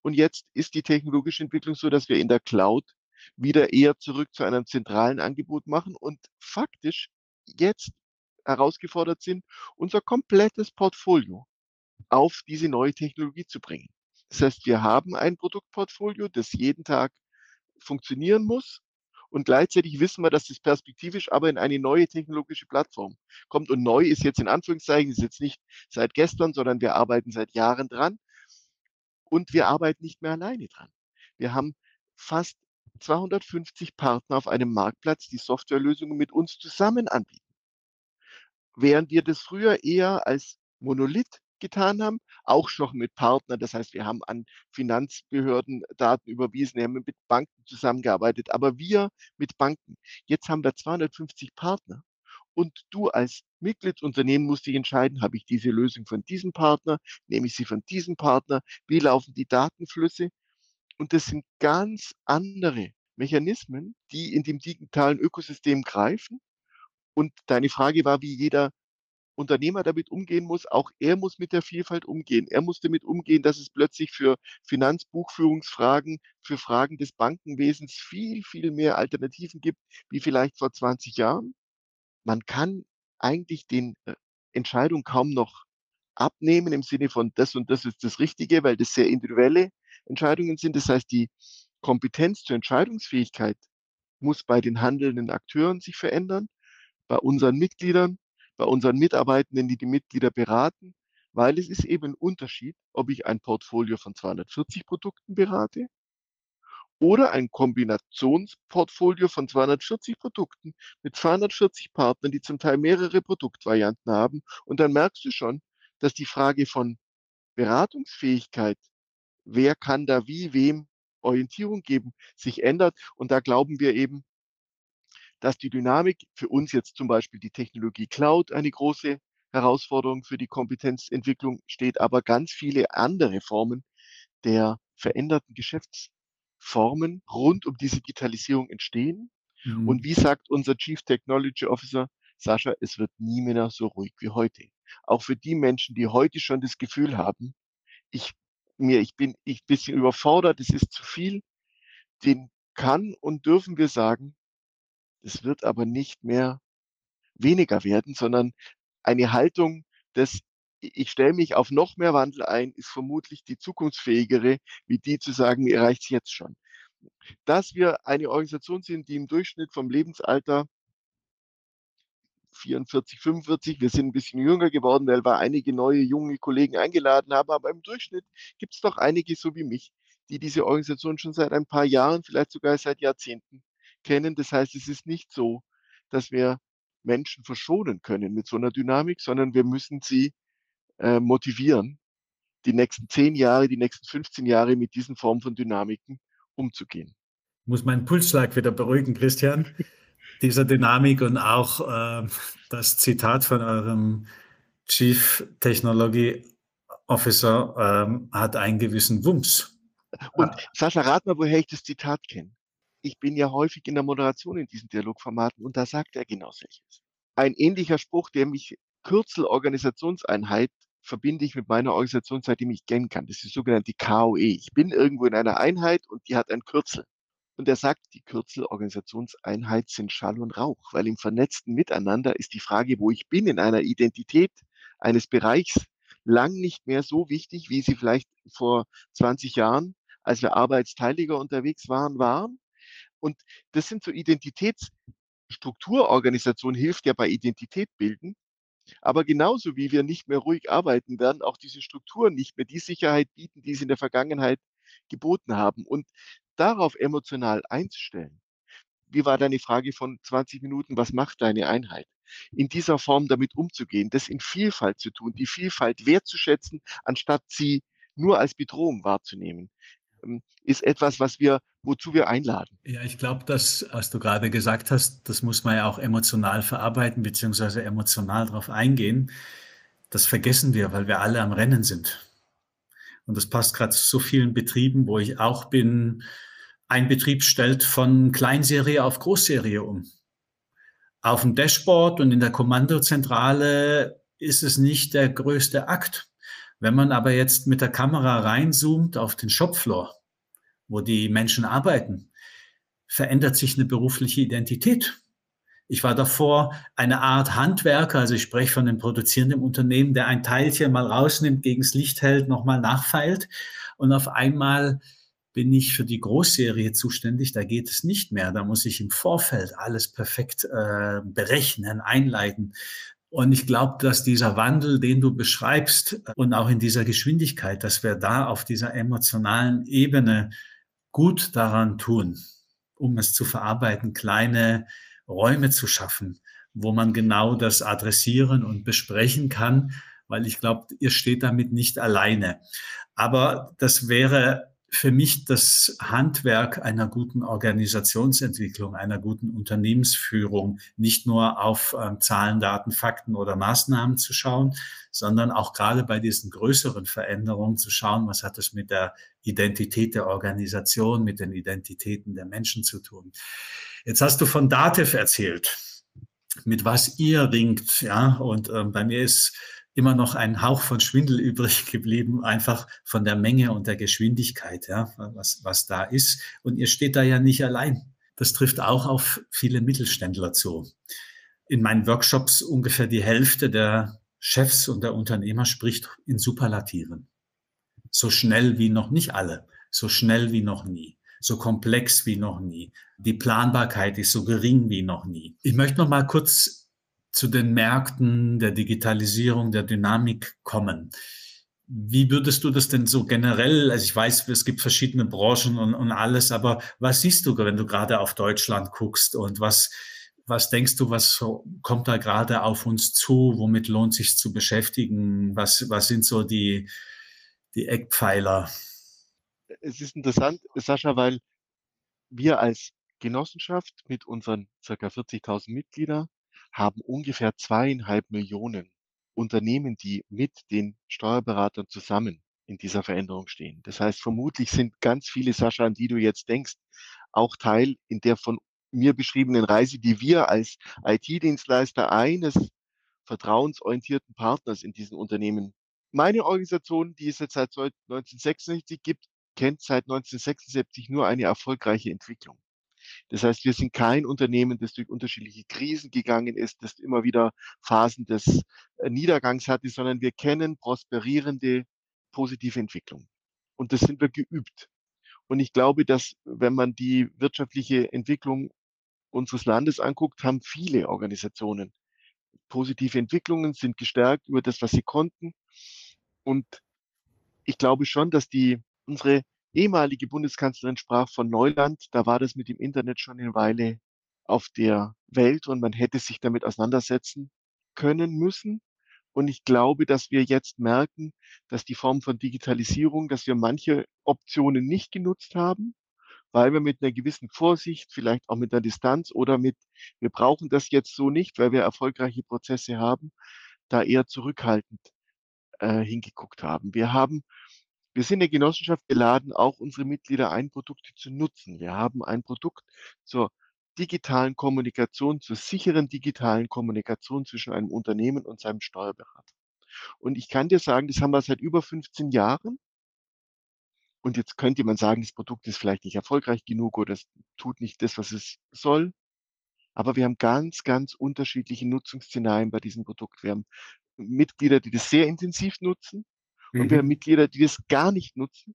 Und jetzt ist die technologische Entwicklung so, dass wir in der Cloud wieder eher zurück zu einem zentralen Angebot machen und faktisch jetzt herausgefordert sind, unser komplettes Portfolio auf diese neue Technologie zu bringen. Das heißt, wir haben ein Produktportfolio, das jeden Tag funktionieren muss. Und gleichzeitig wissen wir, dass das perspektivisch aber in eine neue technologische Plattform kommt. Und neu ist jetzt in Anführungszeichen, ist jetzt nicht seit gestern, sondern wir arbeiten seit Jahren dran. Und wir arbeiten nicht mehr alleine dran. Wir haben fast 250 Partner auf einem Marktplatz, die Softwarelösungen mit uns zusammen anbieten. Während wir das früher eher als Monolith getan haben, auch schon mit Partnern. Das heißt, wir haben an Finanzbehörden Daten überwiesen, wir haben mit Banken zusammengearbeitet, aber wir mit Banken. Jetzt haben wir 250 Partner. Und du als Mitgliedsunternehmen musst dich entscheiden, habe ich diese Lösung von diesem Partner, nehme ich sie von diesem Partner, wie laufen die Datenflüsse und das sind ganz andere Mechanismen, die in dem digitalen Ökosystem greifen. Und deine Frage war, wie jeder Unternehmer damit umgehen muss. Auch er muss mit der Vielfalt umgehen. Er muss damit umgehen, dass es plötzlich für Finanzbuchführungsfragen, für Fragen des Bankenwesens viel, viel mehr Alternativen gibt, wie vielleicht vor 20 Jahren. Man kann eigentlich den äh, Entscheidungen kaum noch abnehmen im Sinne von das und das ist das Richtige, weil das sehr individuelle Entscheidungen sind. Das heißt, die Kompetenz zur Entscheidungsfähigkeit muss bei den handelnden Akteuren sich verändern, bei unseren Mitgliedern, bei unseren Mitarbeitenden, die die Mitglieder beraten, weil es ist eben ein Unterschied, ob ich ein Portfolio von 240 Produkten berate oder ein Kombinationsportfolio von 240 Produkten mit 240 Partnern, die zum Teil mehrere Produktvarianten haben. Und dann merkst du schon, dass die Frage von Beratungsfähigkeit wer kann da wie wem Orientierung geben, sich ändert. Und da glauben wir eben, dass die Dynamik für uns jetzt zum Beispiel die Technologie Cloud eine große Herausforderung für die Kompetenzentwicklung steht, aber ganz viele andere Formen der veränderten Geschäftsformen rund um diese Digitalisierung entstehen. Mhm. Und wie sagt unser Chief Technology Officer, Sascha, es wird nie mehr so ruhig wie heute. Auch für die Menschen, die heute schon das Gefühl haben, ich mir, ich bin ich bisschen überfordert, es ist zu viel, den kann und dürfen wir sagen, es wird aber nicht mehr weniger werden, sondern eine Haltung des ich stelle mich auf noch mehr Wandel ein, ist vermutlich die zukunftsfähigere, wie die zu sagen, mir reicht es jetzt schon. Dass wir eine Organisation sind, die im Durchschnitt vom Lebensalter 44, 45. Wir sind ein bisschen jünger geworden, weil wir einige neue junge Kollegen eingeladen haben. Aber im Durchschnitt gibt es doch einige so wie mich, die diese Organisation schon seit ein paar Jahren, vielleicht sogar seit Jahrzehnten kennen. Das heißt, es ist nicht so, dass wir Menschen verschonen können mit so einer Dynamik, sondern wir müssen sie äh, motivieren, die nächsten zehn Jahre, die nächsten 15 Jahre mit diesen Formen von Dynamiken umzugehen. Ich muss meinen Pulsschlag wieder beruhigen, Christian. Dieser Dynamik und auch äh, das Zitat von eurem Chief Technology Officer ähm, hat einen gewissen Wumms. Und Sascha, rat mal, woher ich das Zitat kenne. Ich bin ja häufig in der Moderation in diesen Dialogformaten und da sagt er genau solches. Ein ähnlicher Spruch, der mich Kürzel Organisationseinheit verbinde ich mit meiner Organisation, seitdem ich kennen kann. Das ist die sogenannte KOE. Ich bin irgendwo in einer Einheit und die hat ein Kürzel. Und er sagt, die Kürzel Organisationseinheit sind Schall und Rauch, weil im vernetzten Miteinander ist die Frage, wo ich bin in einer Identität eines Bereichs, lang nicht mehr so wichtig, wie sie vielleicht vor 20 Jahren, als wir Arbeitsteiliger unterwegs waren, waren. Und das sind so Identitätsstrukturorganisation hilft ja bei Identität bilden. Aber genauso wie wir nicht mehr ruhig arbeiten werden, auch diese Strukturen nicht mehr die Sicherheit bieten, die sie in der Vergangenheit geboten haben. Und darauf emotional einzustellen, wie war deine Frage von 20 Minuten, was macht deine Einheit? In dieser Form damit umzugehen, das in Vielfalt zu tun, die Vielfalt wertzuschätzen, anstatt sie nur als Bedrohung wahrzunehmen, ist etwas, was wir, wozu wir einladen. Ja, ich glaube, das, was du gerade gesagt hast, das muss man ja auch emotional verarbeiten, beziehungsweise emotional darauf eingehen. Das vergessen wir, weil wir alle am Rennen sind. Und das passt gerade zu so vielen Betrieben, wo ich auch bin, ein Betrieb stellt von Kleinserie auf Großserie um. Auf dem Dashboard und in der Kommandozentrale ist es nicht der größte Akt. Wenn man aber jetzt mit der Kamera reinzoomt auf den Shopfloor, wo die Menschen arbeiten, verändert sich eine berufliche Identität. Ich war davor eine Art Handwerker, also ich spreche von einem produzierenden Unternehmen, der ein Teilchen mal rausnimmt, gegens Licht hält, nochmal nachfeilt und auf einmal bin ich für die Großserie zuständig. Da geht es nicht mehr. Da muss ich im Vorfeld alles perfekt äh, berechnen, einleiten. Und ich glaube, dass dieser Wandel, den du beschreibst und auch in dieser Geschwindigkeit, dass wir da auf dieser emotionalen Ebene gut daran tun, um es zu verarbeiten, kleine Räume zu schaffen, wo man genau das adressieren und besprechen kann, weil ich glaube, ihr steht damit nicht alleine. Aber das wäre für mich das Handwerk einer guten Organisationsentwicklung, einer guten Unternehmensführung, nicht nur auf ähm, Zahlen, Daten, Fakten oder Maßnahmen zu schauen, sondern auch gerade bei diesen größeren Veränderungen zu schauen, was hat es mit der Identität der Organisation, mit den Identitäten der Menschen zu tun. Jetzt hast du von Dativ erzählt, mit was ihr ringt, ja, und ähm, bei mir ist immer noch ein Hauch von Schwindel übrig geblieben, einfach von der Menge und der Geschwindigkeit, ja, was, was da ist. Und ihr steht da ja nicht allein. Das trifft auch auf viele Mittelständler zu. In meinen Workshops ungefähr die Hälfte der Chefs und der Unternehmer spricht in Superlativen. So schnell wie noch nicht alle, so schnell wie noch nie, so komplex wie noch nie. Die Planbarkeit ist so gering wie noch nie. Ich möchte noch mal kurz zu den Märkten der Digitalisierung, der Dynamik kommen. Wie würdest du das denn so generell, also ich weiß, es gibt verschiedene Branchen und, und alles, aber was siehst du, wenn du gerade auf Deutschland guckst und was, was denkst du, was kommt da gerade auf uns zu? Womit lohnt sich zu beschäftigen? Was, was sind so die, die Eckpfeiler? Es ist interessant, Sascha, weil wir als Genossenschaft mit unseren circa 40.000 Mitgliedern haben ungefähr zweieinhalb Millionen Unternehmen, die mit den Steuerberatern zusammen in dieser Veränderung stehen. Das heißt, vermutlich sind ganz viele, Sascha, an die du jetzt denkst, auch Teil in der von mir beschriebenen Reise, die wir als IT-Dienstleister eines vertrauensorientierten Partners in diesen Unternehmen. Meine Organisation, die es jetzt seit 1966 gibt, kennt seit 1976 nur eine erfolgreiche Entwicklung. Das heißt, wir sind kein Unternehmen, das durch unterschiedliche Krisen gegangen ist, das immer wieder Phasen des äh, Niedergangs hatte, sondern wir kennen prosperierende positive Entwicklung. Und das sind wir geübt. Und ich glaube, dass wenn man die wirtschaftliche Entwicklung unseres Landes anguckt, haben viele Organisationen positive Entwicklungen, sind gestärkt über das, was sie konnten. Und ich glaube schon, dass die, unsere ehemalige Bundeskanzlerin sprach von Neuland. Da war das mit dem Internet schon eine Weile auf der Welt und man hätte sich damit auseinandersetzen können müssen. Und ich glaube, dass wir jetzt merken, dass die Form von Digitalisierung, dass wir manche Optionen nicht genutzt haben, weil wir mit einer gewissen Vorsicht, vielleicht auch mit einer Distanz oder mit, wir brauchen das jetzt so nicht, weil wir erfolgreiche Prozesse haben, da eher zurückhaltend äh, hingeguckt haben. Wir haben, wir sind eine Genossenschaft geladen, auch unsere Mitglieder ein, Produkte zu nutzen. Wir haben ein Produkt zur digitalen Kommunikation, zur sicheren digitalen Kommunikation zwischen einem Unternehmen und seinem Steuerberater. Und ich kann dir sagen, das haben wir seit über 15 Jahren. Und jetzt könnte man sagen, das Produkt ist vielleicht nicht erfolgreich genug oder es tut nicht das, was es soll. Aber wir haben ganz, ganz unterschiedliche Nutzungsszenarien bei diesem Produkt. Wir haben Mitglieder, die das sehr intensiv nutzen und mhm. wir haben. Mitglieder, die das gar nicht nutzen,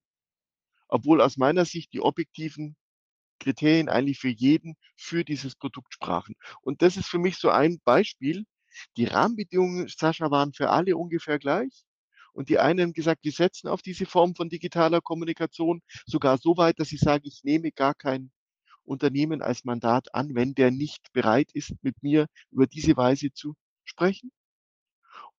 obwohl aus meiner Sicht die objektiven Kriterien eigentlich für jeden für dieses Produkt sprachen. Und das ist für mich so ein Beispiel. Die Rahmenbedingungen, Sascha, waren für alle ungefähr gleich. Und die einen haben gesagt, wir setzen auf diese Form von digitaler Kommunikation sogar so weit, dass sie sagen, ich nehme gar kein Unternehmen als Mandat an, wenn der nicht bereit ist, mit mir über diese Weise zu sprechen.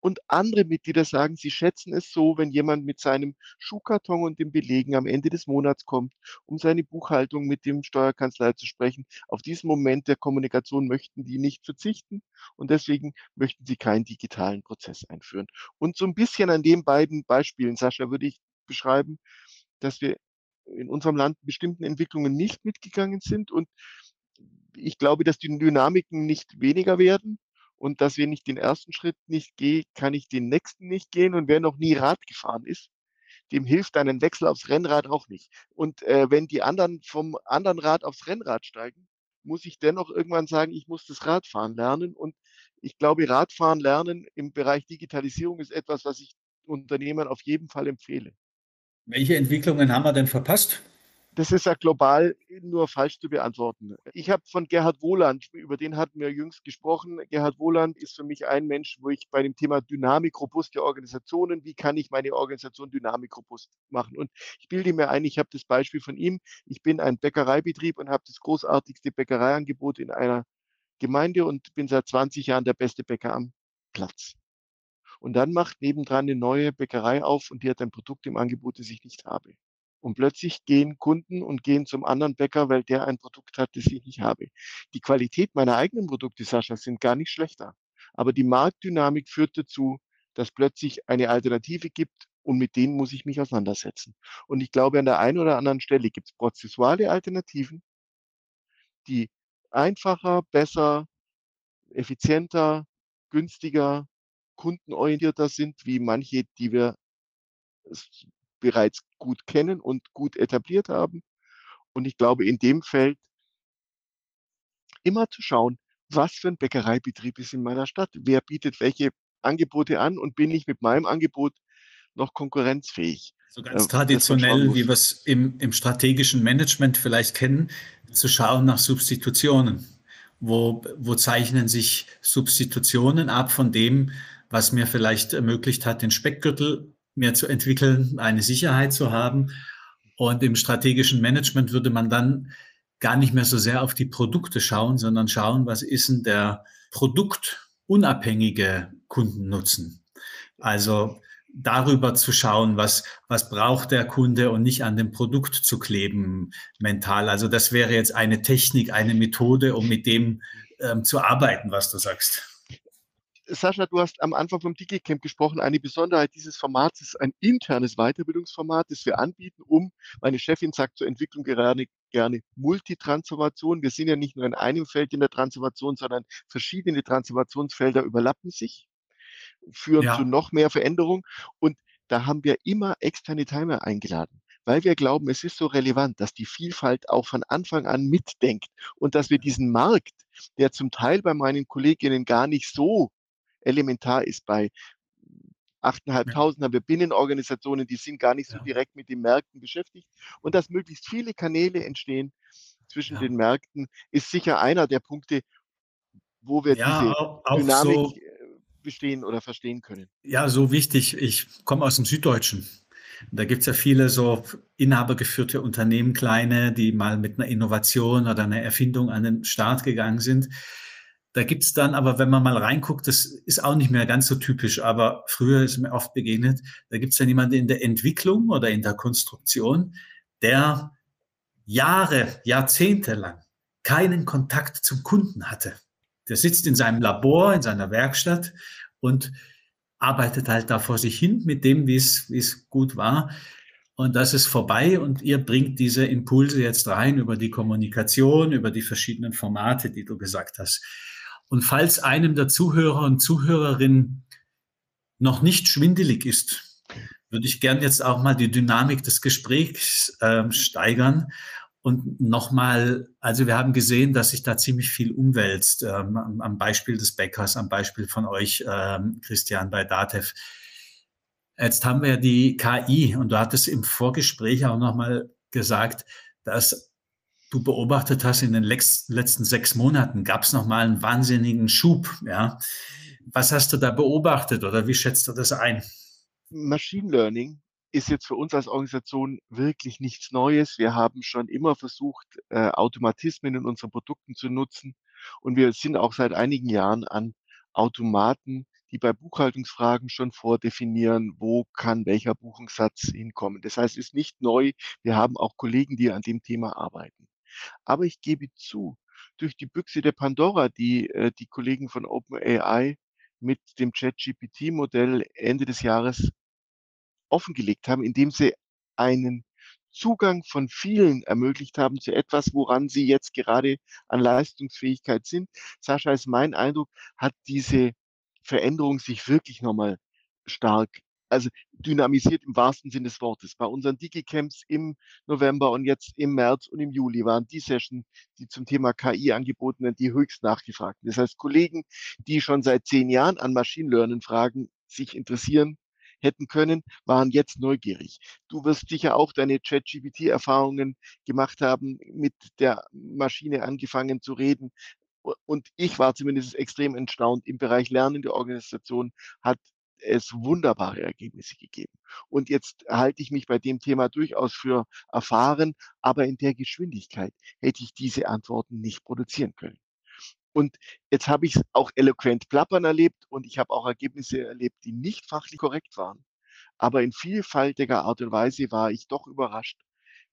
Und andere Mitglieder sagen, sie schätzen es so, wenn jemand mit seinem Schuhkarton und den Belegen am Ende des Monats kommt, um seine Buchhaltung mit dem Steuerkanzlei zu sprechen. Auf diesen Moment der Kommunikation möchten die nicht verzichten und deswegen möchten sie keinen digitalen Prozess einführen. Und so ein bisschen an den beiden Beispielen, Sascha, würde ich beschreiben, dass wir in unserem Land bestimmten Entwicklungen nicht mitgegangen sind und ich glaube, dass die Dynamiken nicht weniger werden und dass wenn ich den ersten Schritt nicht gehe, kann ich den nächsten nicht gehen. Und wer noch nie Rad gefahren ist, dem hilft dann ein Wechsel aufs Rennrad auch nicht. Und äh, wenn die anderen vom anderen Rad aufs Rennrad steigen, muss ich dennoch irgendwann sagen, ich muss das Radfahren lernen. Und ich glaube, Radfahren lernen im Bereich Digitalisierung ist etwas, was ich Unternehmern auf jeden Fall empfehle. Welche Entwicklungen haben wir denn verpasst? Das ist ja global nur falsch zu beantworten. Ich habe von Gerhard Wohland, über den hatten wir jüngst gesprochen. Gerhard Wohland ist für mich ein Mensch, wo ich bei dem Thema Dynamik robuste Organisationen, wie kann ich meine Organisation dynamikrobust machen? Und ich bilde mir ein, ich habe das Beispiel von ihm. Ich bin ein Bäckereibetrieb und habe das großartigste Bäckereiangebot in einer Gemeinde und bin seit 20 Jahren der beste Bäcker am Platz. Und dann macht nebendran eine neue Bäckerei auf und die hat ein Produkt im Angebot, das ich nicht habe. Und plötzlich gehen Kunden und gehen zum anderen Bäcker, weil der ein Produkt hat, das ich nicht habe. Die Qualität meiner eigenen Produkte, Sascha, sind gar nicht schlechter. Aber die Marktdynamik führt dazu, dass plötzlich eine Alternative gibt und mit denen muss ich mich auseinandersetzen. Und ich glaube, an der einen oder anderen Stelle gibt es prozessuale Alternativen, die einfacher, besser, effizienter, günstiger, kundenorientierter sind, wie manche, die wir bereits gut kennen und gut etabliert haben. Und ich glaube, in dem Feld immer zu schauen, was für ein Bäckereibetrieb ist in meiner Stadt, wer bietet welche Angebote an und bin ich mit meinem Angebot noch konkurrenzfähig. So ganz äh, traditionell, wie wir es im, im strategischen Management vielleicht kennen, zu schauen nach Substitutionen. Wo, wo zeichnen sich Substitutionen ab von dem, was mir vielleicht ermöglicht hat, den Speckgürtel mehr zu entwickeln, eine Sicherheit zu haben. Und im strategischen Management würde man dann gar nicht mehr so sehr auf die Produkte schauen, sondern schauen, was ist denn der produktunabhängige Kundennutzen. Also darüber zu schauen, was, was braucht der Kunde und nicht an dem Produkt zu kleben mental. Also das wäre jetzt eine Technik, eine Methode, um mit dem ähm, zu arbeiten, was du sagst. Sascha, du hast am Anfang vom DigiCamp gesprochen. Eine Besonderheit dieses Formats ist ein internes Weiterbildungsformat, das wir anbieten, um, meine Chefin sagt zur Entwicklung gerade gerne Multitransformation. Wir sind ja nicht nur in einem Feld in der Transformation, sondern verschiedene Transformationsfelder überlappen sich, führen ja. zu noch mehr Veränderung. Und da haben wir immer externe Timer eingeladen weil wir glauben, es ist so relevant, dass die Vielfalt auch von Anfang an mitdenkt und dass wir diesen Markt, der zum Teil bei meinen Kolleginnen gar nicht so elementar ist. Bei 8.500 ja. haben wir Binnenorganisationen, die sind gar nicht so ja. direkt mit den Märkten beschäftigt. Und dass möglichst viele Kanäle entstehen zwischen ja. den Märkten, ist sicher einer der Punkte, wo wir diese Dynamik so, äh, bestehen oder verstehen können. Ja, so wichtig. Ich komme aus dem Süddeutschen. Da gibt es ja viele so inhabergeführte Unternehmen, kleine, die mal mit einer Innovation oder einer Erfindung an den Start gegangen sind. Da gibt es dann aber, wenn man mal reinguckt, das ist auch nicht mehr ganz so typisch, aber früher ist mir oft begegnet, da gibt es dann jemanden in der Entwicklung oder in der Konstruktion, der Jahre, Jahrzehnte lang keinen Kontakt zum Kunden hatte. Der sitzt in seinem Labor, in seiner Werkstatt und arbeitet halt da vor sich hin mit dem, wie es gut war. Und das ist vorbei und ihr bringt diese Impulse jetzt rein über die Kommunikation, über die verschiedenen Formate, die du gesagt hast. Und falls einem der Zuhörer und Zuhörerinnen noch nicht schwindelig ist, würde ich gern jetzt auch mal die Dynamik des Gesprächs äh, steigern und nochmal, also wir haben gesehen, dass sich da ziemlich viel umwälzt, ähm, am Beispiel des Bäckers, am Beispiel von euch, ähm, Christian, bei DATEV. Jetzt haben wir die KI und du hattest im Vorgespräch auch nochmal gesagt, dass du beobachtet hast, in den letzten sechs Monaten gab es nochmal einen wahnsinnigen Schub. Ja? Was hast du da beobachtet oder wie schätzt du das ein? Machine Learning ist jetzt für uns als Organisation wirklich nichts Neues. Wir haben schon immer versucht, äh, Automatismen in unseren Produkten zu nutzen. Und wir sind auch seit einigen Jahren an Automaten, die bei Buchhaltungsfragen schon vordefinieren, wo kann welcher Buchungssatz hinkommen. Das heißt, es ist nicht neu. Wir haben auch Kollegen, die an dem Thema arbeiten. Aber ich gebe zu, durch die Büchse der Pandora, die äh, die Kollegen von OpenAI mit dem ChatGPT-Modell Ende des Jahres offengelegt haben, indem sie einen Zugang von vielen ermöglicht haben zu etwas, woran sie jetzt gerade an Leistungsfähigkeit sind. Sascha, ist mein Eindruck, hat diese Veränderung sich wirklich nochmal stark, also dynamisiert im wahrsten Sinne des Wortes. Bei unseren Digicamps im November und jetzt im März und im Juli waren die Sessions, die zum Thema KI angeboten werden, die höchst nachgefragten. Das heißt, Kollegen, die schon seit zehn Jahren an Machine Learning Fragen sich interessieren, hätten können, waren jetzt neugierig. Du wirst sicher auch deine ChatGPT-Erfahrungen gemacht haben, mit der Maschine angefangen zu reden. Und ich war zumindest extrem entstaunt. Im Bereich Lernen der Organisation hat es wunderbare Ergebnisse gegeben. Und jetzt halte ich mich bei dem Thema durchaus für erfahren, aber in der Geschwindigkeit hätte ich diese Antworten nicht produzieren können. Und jetzt habe ich es auch eloquent plappern erlebt und ich habe auch Ergebnisse erlebt, die nicht fachlich korrekt waren. Aber in vielfältiger Art und Weise war ich doch überrascht,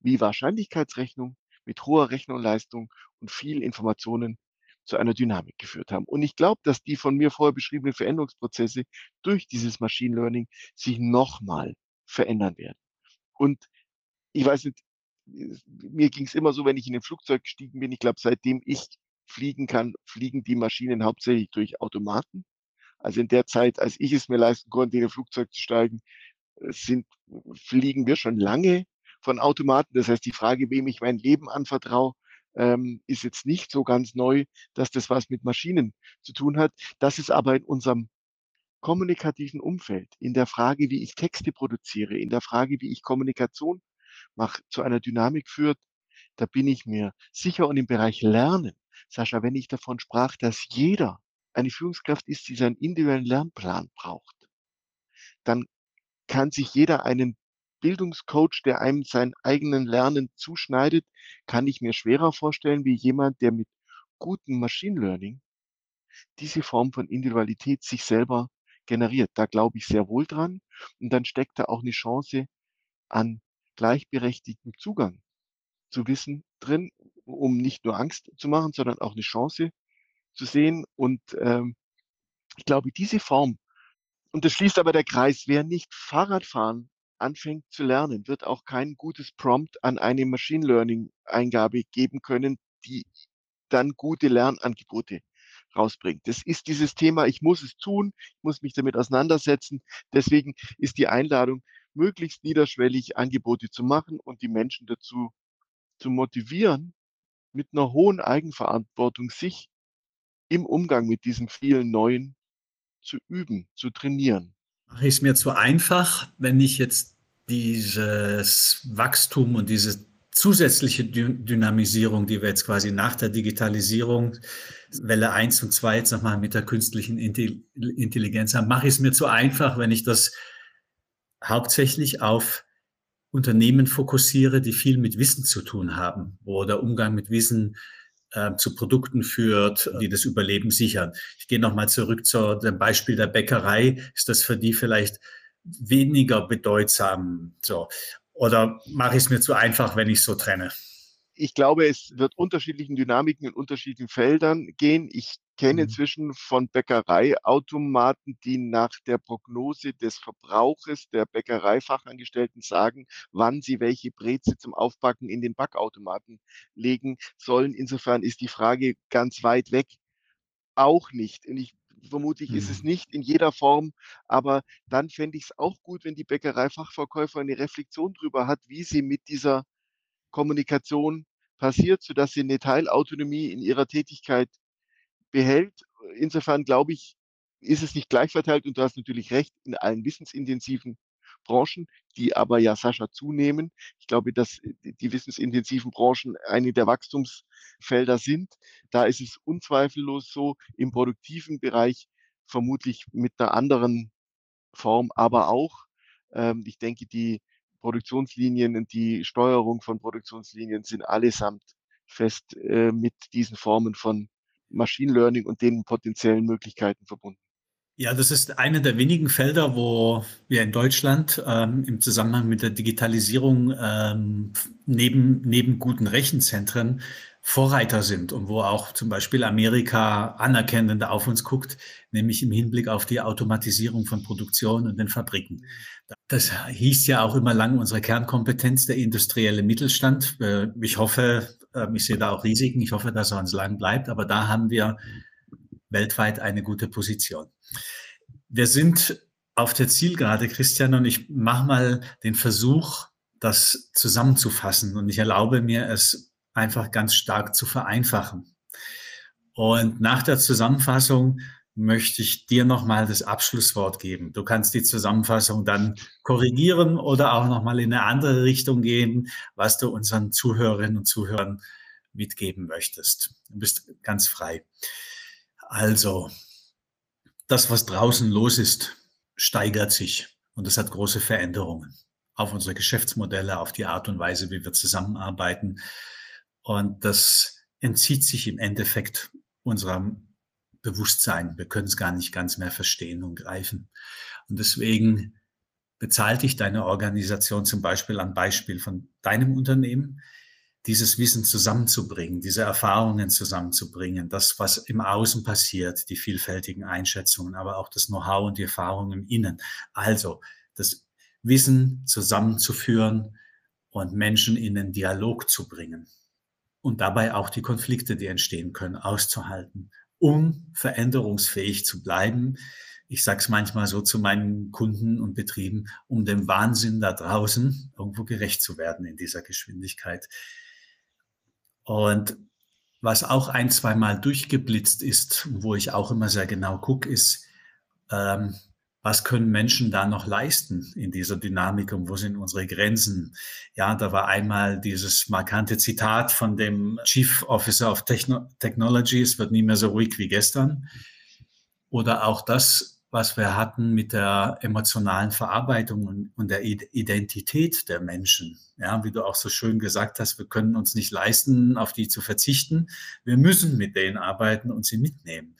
wie Wahrscheinlichkeitsrechnung mit hoher Rechnungsleistung und viel Informationen zu einer Dynamik geführt haben. Und ich glaube, dass die von mir vorher beschriebenen Veränderungsprozesse durch dieses Machine Learning sich nochmal verändern werden. Und ich weiß nicht, mir ging es immer so, wenn ich in ein Flugzeug gestiegen bin, ich glaube, seitdem ich fliegen kann, fliegen die Maschinen hauptsächlich durch Automaten. Also in der Zeit, als ich es mir leisten konnte, in ein Flugzeug zu steigen, äh, sind, fliegen wir schon lange von Automaten. Das heißt, die Frage, wem ich mein Leben anvertraue, ähm, ist jetzt nicht so ganz neu, dass das was mit Maschinen zu tun hat. Das ist aber in unserem kommunikativen Umfeld, in der Frage, wie ich Texte produziere, in der Frage, wie ich Kommunikation mache, zu einer Dynamik führt, da bin ich mir sicher. Und im Bereich Lernen Sascha, wenn ich davon sprach, dass jeder eine Führungskraft ist, die seinen individuellen Lernplan braucht, dann kann sich jeder einen Bildungscoach, der einem sein eigenen Lernen zuschneidet, kann ich mir schwerer vorstellen wie jemand, der mit gutem Machine Learning diese Form von Individualität sich selber generiert. Da glaube ich sehr wohl dran. Und dann steckt da auch eine Chance an gleichberechtigtem Zugang zu Wissen drin, um nicht nur Angst zu machen, sondern auch eine Chance zu sehen. Und ähm, ich glaube, diese Form, und das schließt aber der Kreis, wer nicht Fahrradfahren anfängt zu lernen, wird auch kein gutes Prompt an eine Machine Learning Eingabe geben können, die dann gute Lernangebote rausbringt. Das ist dieses Thema, ich muss es tun, ich muss mich damit auseinandersetzen. Deswegen ist die Einladung, möglichst niederschwellig Angebote zu machen und die Menschen dazu zu motivieren, mit einer hohen Eigenverantwortung sich im Umgang mit diesen vielen Neuen zu üben, zu trainieren. Mache ich es mir zu einfach, wenn ich jetzt dieses Wachstum und diese zusätzliche Dynamisierung, die wir jetzt quasi nach der Digitalisierung, Welle 1 und 2 jetzt nochmal mit der künstlichen Intelligenz haben, mache ich es mir zu einfach, wenn ich das hauptsächlich auf Unternehmen fokussiere, die viel mit Wissen zu tun haben, wo der Umgang mit Wissen äh, zu Produkten führt, die das Überleben sichern. Ich gehe nochmal zurück zu dem Beispiel der Bäckerei. Ist das für die vielleicht weniger bedeutsam? So. Oder mache ich es mir zu einfach, wenn ich es so trenne? Ich glaube, es wird unterschiedlichen Dynamiken in unterschiedlichen Feldern gehen. Ich kenne mhm. inzwischen von Bäckereiautomaten, die nach der Prognose des Verbrauches der Bäckereifachangestellten sagen, wann sie welche Breze zum Aufbacken in den Backautomaten legen sollen. Insofern ist die Frage ganz weit weg. Auch nicht. Und ich vermutlich ist es mhm. nicht in jeder Form, aber dann fände ich es auch gut, wenn die Bäckereifachverkäufer eine Reflexion darüber hat, wie sie mit dieser Kommunikation passiert, sodass sie eine Teilautonomie in ihrer Tätigkeit behält. Insofern glaube ich, ist es nicht gleich verteilt und du hast natürlich recht, in allen wissensintensiven Branchen, die aber ja, Sascha, zunehmen. Ich glaube, dass die wissensintensiven Branchen eine der Wachstumsfelder sind. Da ist es unzweifellos so, im produktiven Bereich vermutlich mit einer anderen Form, aber auch, ähm, ich denke, die Produktionslinien und die Steuerung von Produktionslinien sind allesamt fest äh, mit diesen Formen von Machine Learning und den potenziellen Möglichkeiten verbunden. Ja, das ist eine der wenigen Felder, wo wir in Deutschland ähm, im Zusammenhang mit der Digitalisierung ähm, neben, neben guten Rechenzentren Vorreiter sind und wo auch zum Beispiel Amerika anerkennend auf uns guckt, nämlich im Hinblick auf die Automatisierung von Produktion und den Fabriken. Das hieß ja auch immer lang unsere Kernkompetenz, der industrielle Mittelstand. Äh, ich hoffe, ähm, ich sehe da auch Risiken, ich hoffe, dass er uns lang bleibt, aber da haben wir weltweit eine gute Position. Wir sind auf der Zielgerade, Christian, und ich mache mal den Versuch, das zusammenzufassen und ich erlaube mir es einfach ganz stark zu vereinfachen. Und nach der Zusammenfassung möchte ich dir nochmal das Abschlusswort geben. Du kannst die Zusammenfassung dann korrigieren oder auch nochmal in eine andere Richtung gehen, was du unseren Zuhörerinnen und Zuhörern mitgeben möchtest. Du bist ganz frei. Also, das, was draußen los ist, steigert sich und das hat große Veränderungen auf unsere Geschäftsmodelle, auf die Art und Weise, wie wir zusammenarbeiten, und das entzieht sich im Endeffekt unserem Bewusstsein. Wir können es gar nicht ganz mehr verstehen und greifen. Und deswegen bezahlt dich deine Organisation zum Beispiel am Beispiel von deinem Unternehmen, dieses Wissen zusammenzubringen, diese Erfahrungen zusammenzubringen, das, was im Außen passiert, die vielfältigen Einschätzungen, aber auch das Know-how und die Erfahrungen im Innen. Also das Wissen zusammenzuführen und Menschen in den Dialog zu bringen und dabei auch die Konflikte, die entstehen können, auszuhalten, um veränderungsfähig zu bleiben. Ich sage es manchmal so zu meinen Kunden und Betrieben, um dem Wahnsinn da draußen irgendwo gerecht zu werden in dieser Geschwindigkeit. Und was auch ein, zweimal durchgeblitzt ist, wo ich auch immer sehr genau gucke, ist, ähm, was können Menschen da noch leisten in dieser Dynamik und wo sind unsere Grenzen? Ja, da war einmal dieses markante Zitat von dem Chief Officer of Techno Technology, es wird nie mehr so ruhig wie gestern. Oder auch das, was wir hatten mit der emotionalen Verarbeitung und, und der Identität der Menschen. Ja, wie du auch so schön gesagt hast, wir können uns nicht leisten, auf die zu verzichten. Wir müssen mit denen arbeiten und sie mitnehmen.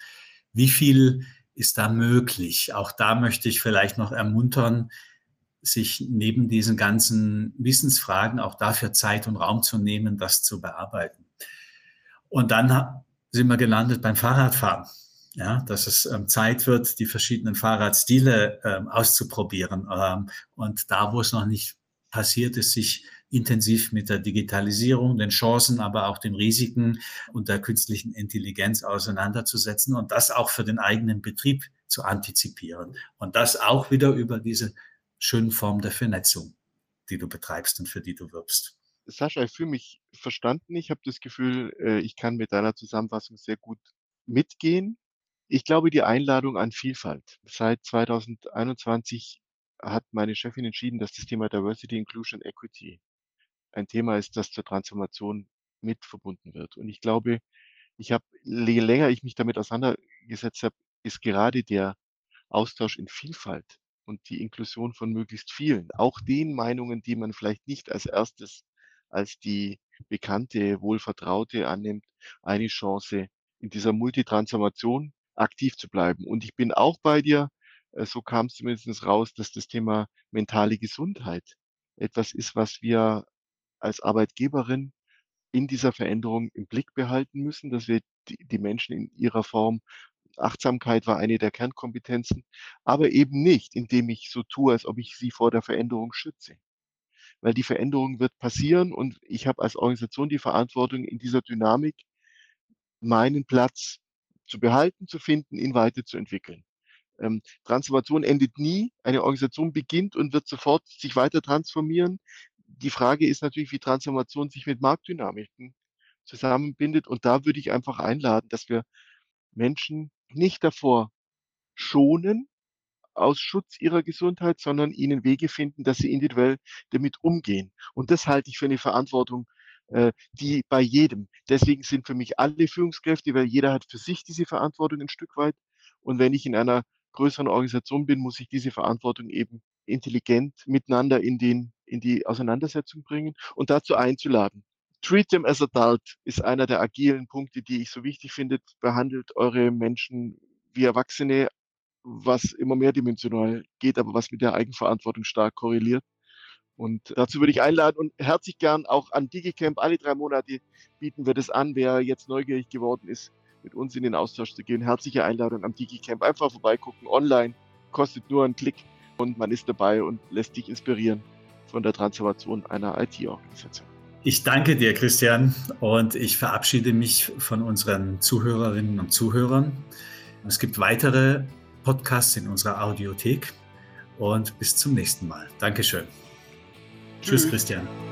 Wie viel ist da möglich? Auch da möchte ich vielleicht noch ermuntern, sich neben diesen ganzen Wissensfragen auch dafür Zeit und Raum zu nehmen, das zu bearbeiten. Und dann sind wir gelandet beim Fahrradfahren. Ja, dass es ähm, Zeit wird, die verschiedenen Fahrradstile ähm, auszuprobieren. Ähm, und da, wo es noch nicht passiert ist, sich intensiv mit der Digitalisierung, den Chancen, aber auch den Risiken und der künstlichen Intelligenz auseinanderzusetzen und das auch für den eigenen Betrieb zu antizipieren. Und das auch wieder über diese schönen Form der Vernetzung, die du betreibst und für die du wirbst. Sascha, ich fühle mich verstanden. Ich habe das Gefühl, äh, ich kann mit deiner Zusammenfassung sehr gut mitgehen. Ich glaube, die Einladung an Vielfalt. Seit 2021 hat meine Chefin entschieden, dass das Thema Diversity, Inclusion, Equity ein Thema ist, das zur Transformation mit verbunden wird. Und ich glaube, ich habe, je länger ich mich damit auseinandergesetzt habe, ist gerade der Austausch in Vielfalt und die Inklusion von möglichst vielen, auch den Meinungen, die man vielleicht nicht als erstes als die bekannte, wohlvertraute annimmt, eine Chance, in dieser Multitransformation aktiv zu bleiben. Und ich bin auch bei dir, äh, so kam es zumindest raus, dass das Thema mentale Gesundheit etwas ist, was wir als Arbeitgeberin in dieser Veränderung im Blick behalten müssen, dass wir die, die Menschen in ihrer Form Achtsamkeit war eine der Kernkompetenzen, aber eben nicht, indem ich so tue, als ob ich sie vor der Veränderung schütze. Weil die Veränderung wird passieren und ich habe als Organisation die Verantwortung, in dieser Dynamik meinen Platz zu behalten, zu finden, ihn weiterzuentwickeln. Ähm, Transformation endet nie. Eine Organisation beginnt und wird sofort sich weiter transformieren. Die Frage ist natürlich, wie Transformation sich mit Marktdynamiken zusammenbindet. Und da würde ich einfach einladen, dass wir Menschen nicht davor schonen, aus Schutz ihrer Gesundheit, sondern ihnen Wege finden, dass sie individuell damit umgehen. Und das halte ich für eine Verantwortung, äh, die bei jedem. Deswegen sind für mich alle Führungskräfte, weil jeder hat für sich diese Verantwortung ein Stück weit. Und wenn ich in einer größeren Organisation bin, muss ich diese Verantwortung eben intelligent miteinander in, den, in die Auseinandersetzung bringen und dazu einzuladen. Treat them as adult ist einer der agilen Punkte, die ich so wichtig finde. Behandelt eure Menschen wie Erwachsene, was immer mehr dimensional geht, aber was mit der Eigenverantwortung stark korreliert. Und dazu würde ich einladen und herzlich gern auch an DigiCamp. Alle drei Monate bieten wir das an. Wer jetzt neugierig geworden ist, mit uns in den Austausch zu gehen, herzliche Einladung am DigiCamp. Einfach vorbeigucken, online, kostet nur einen Klick und man ist dabei und lässt sich inspirieren von der Transformation einer IT-Organisation. Ich danke dir, Christian, und ich verabschiede mich von unseren Zuhörerinnen und Zuhörern. Es gibt weitere Podcasts in unserer Audiothek und bis zum nächsten Mal. Dankeschön. Tschüss, Tschüss Christian.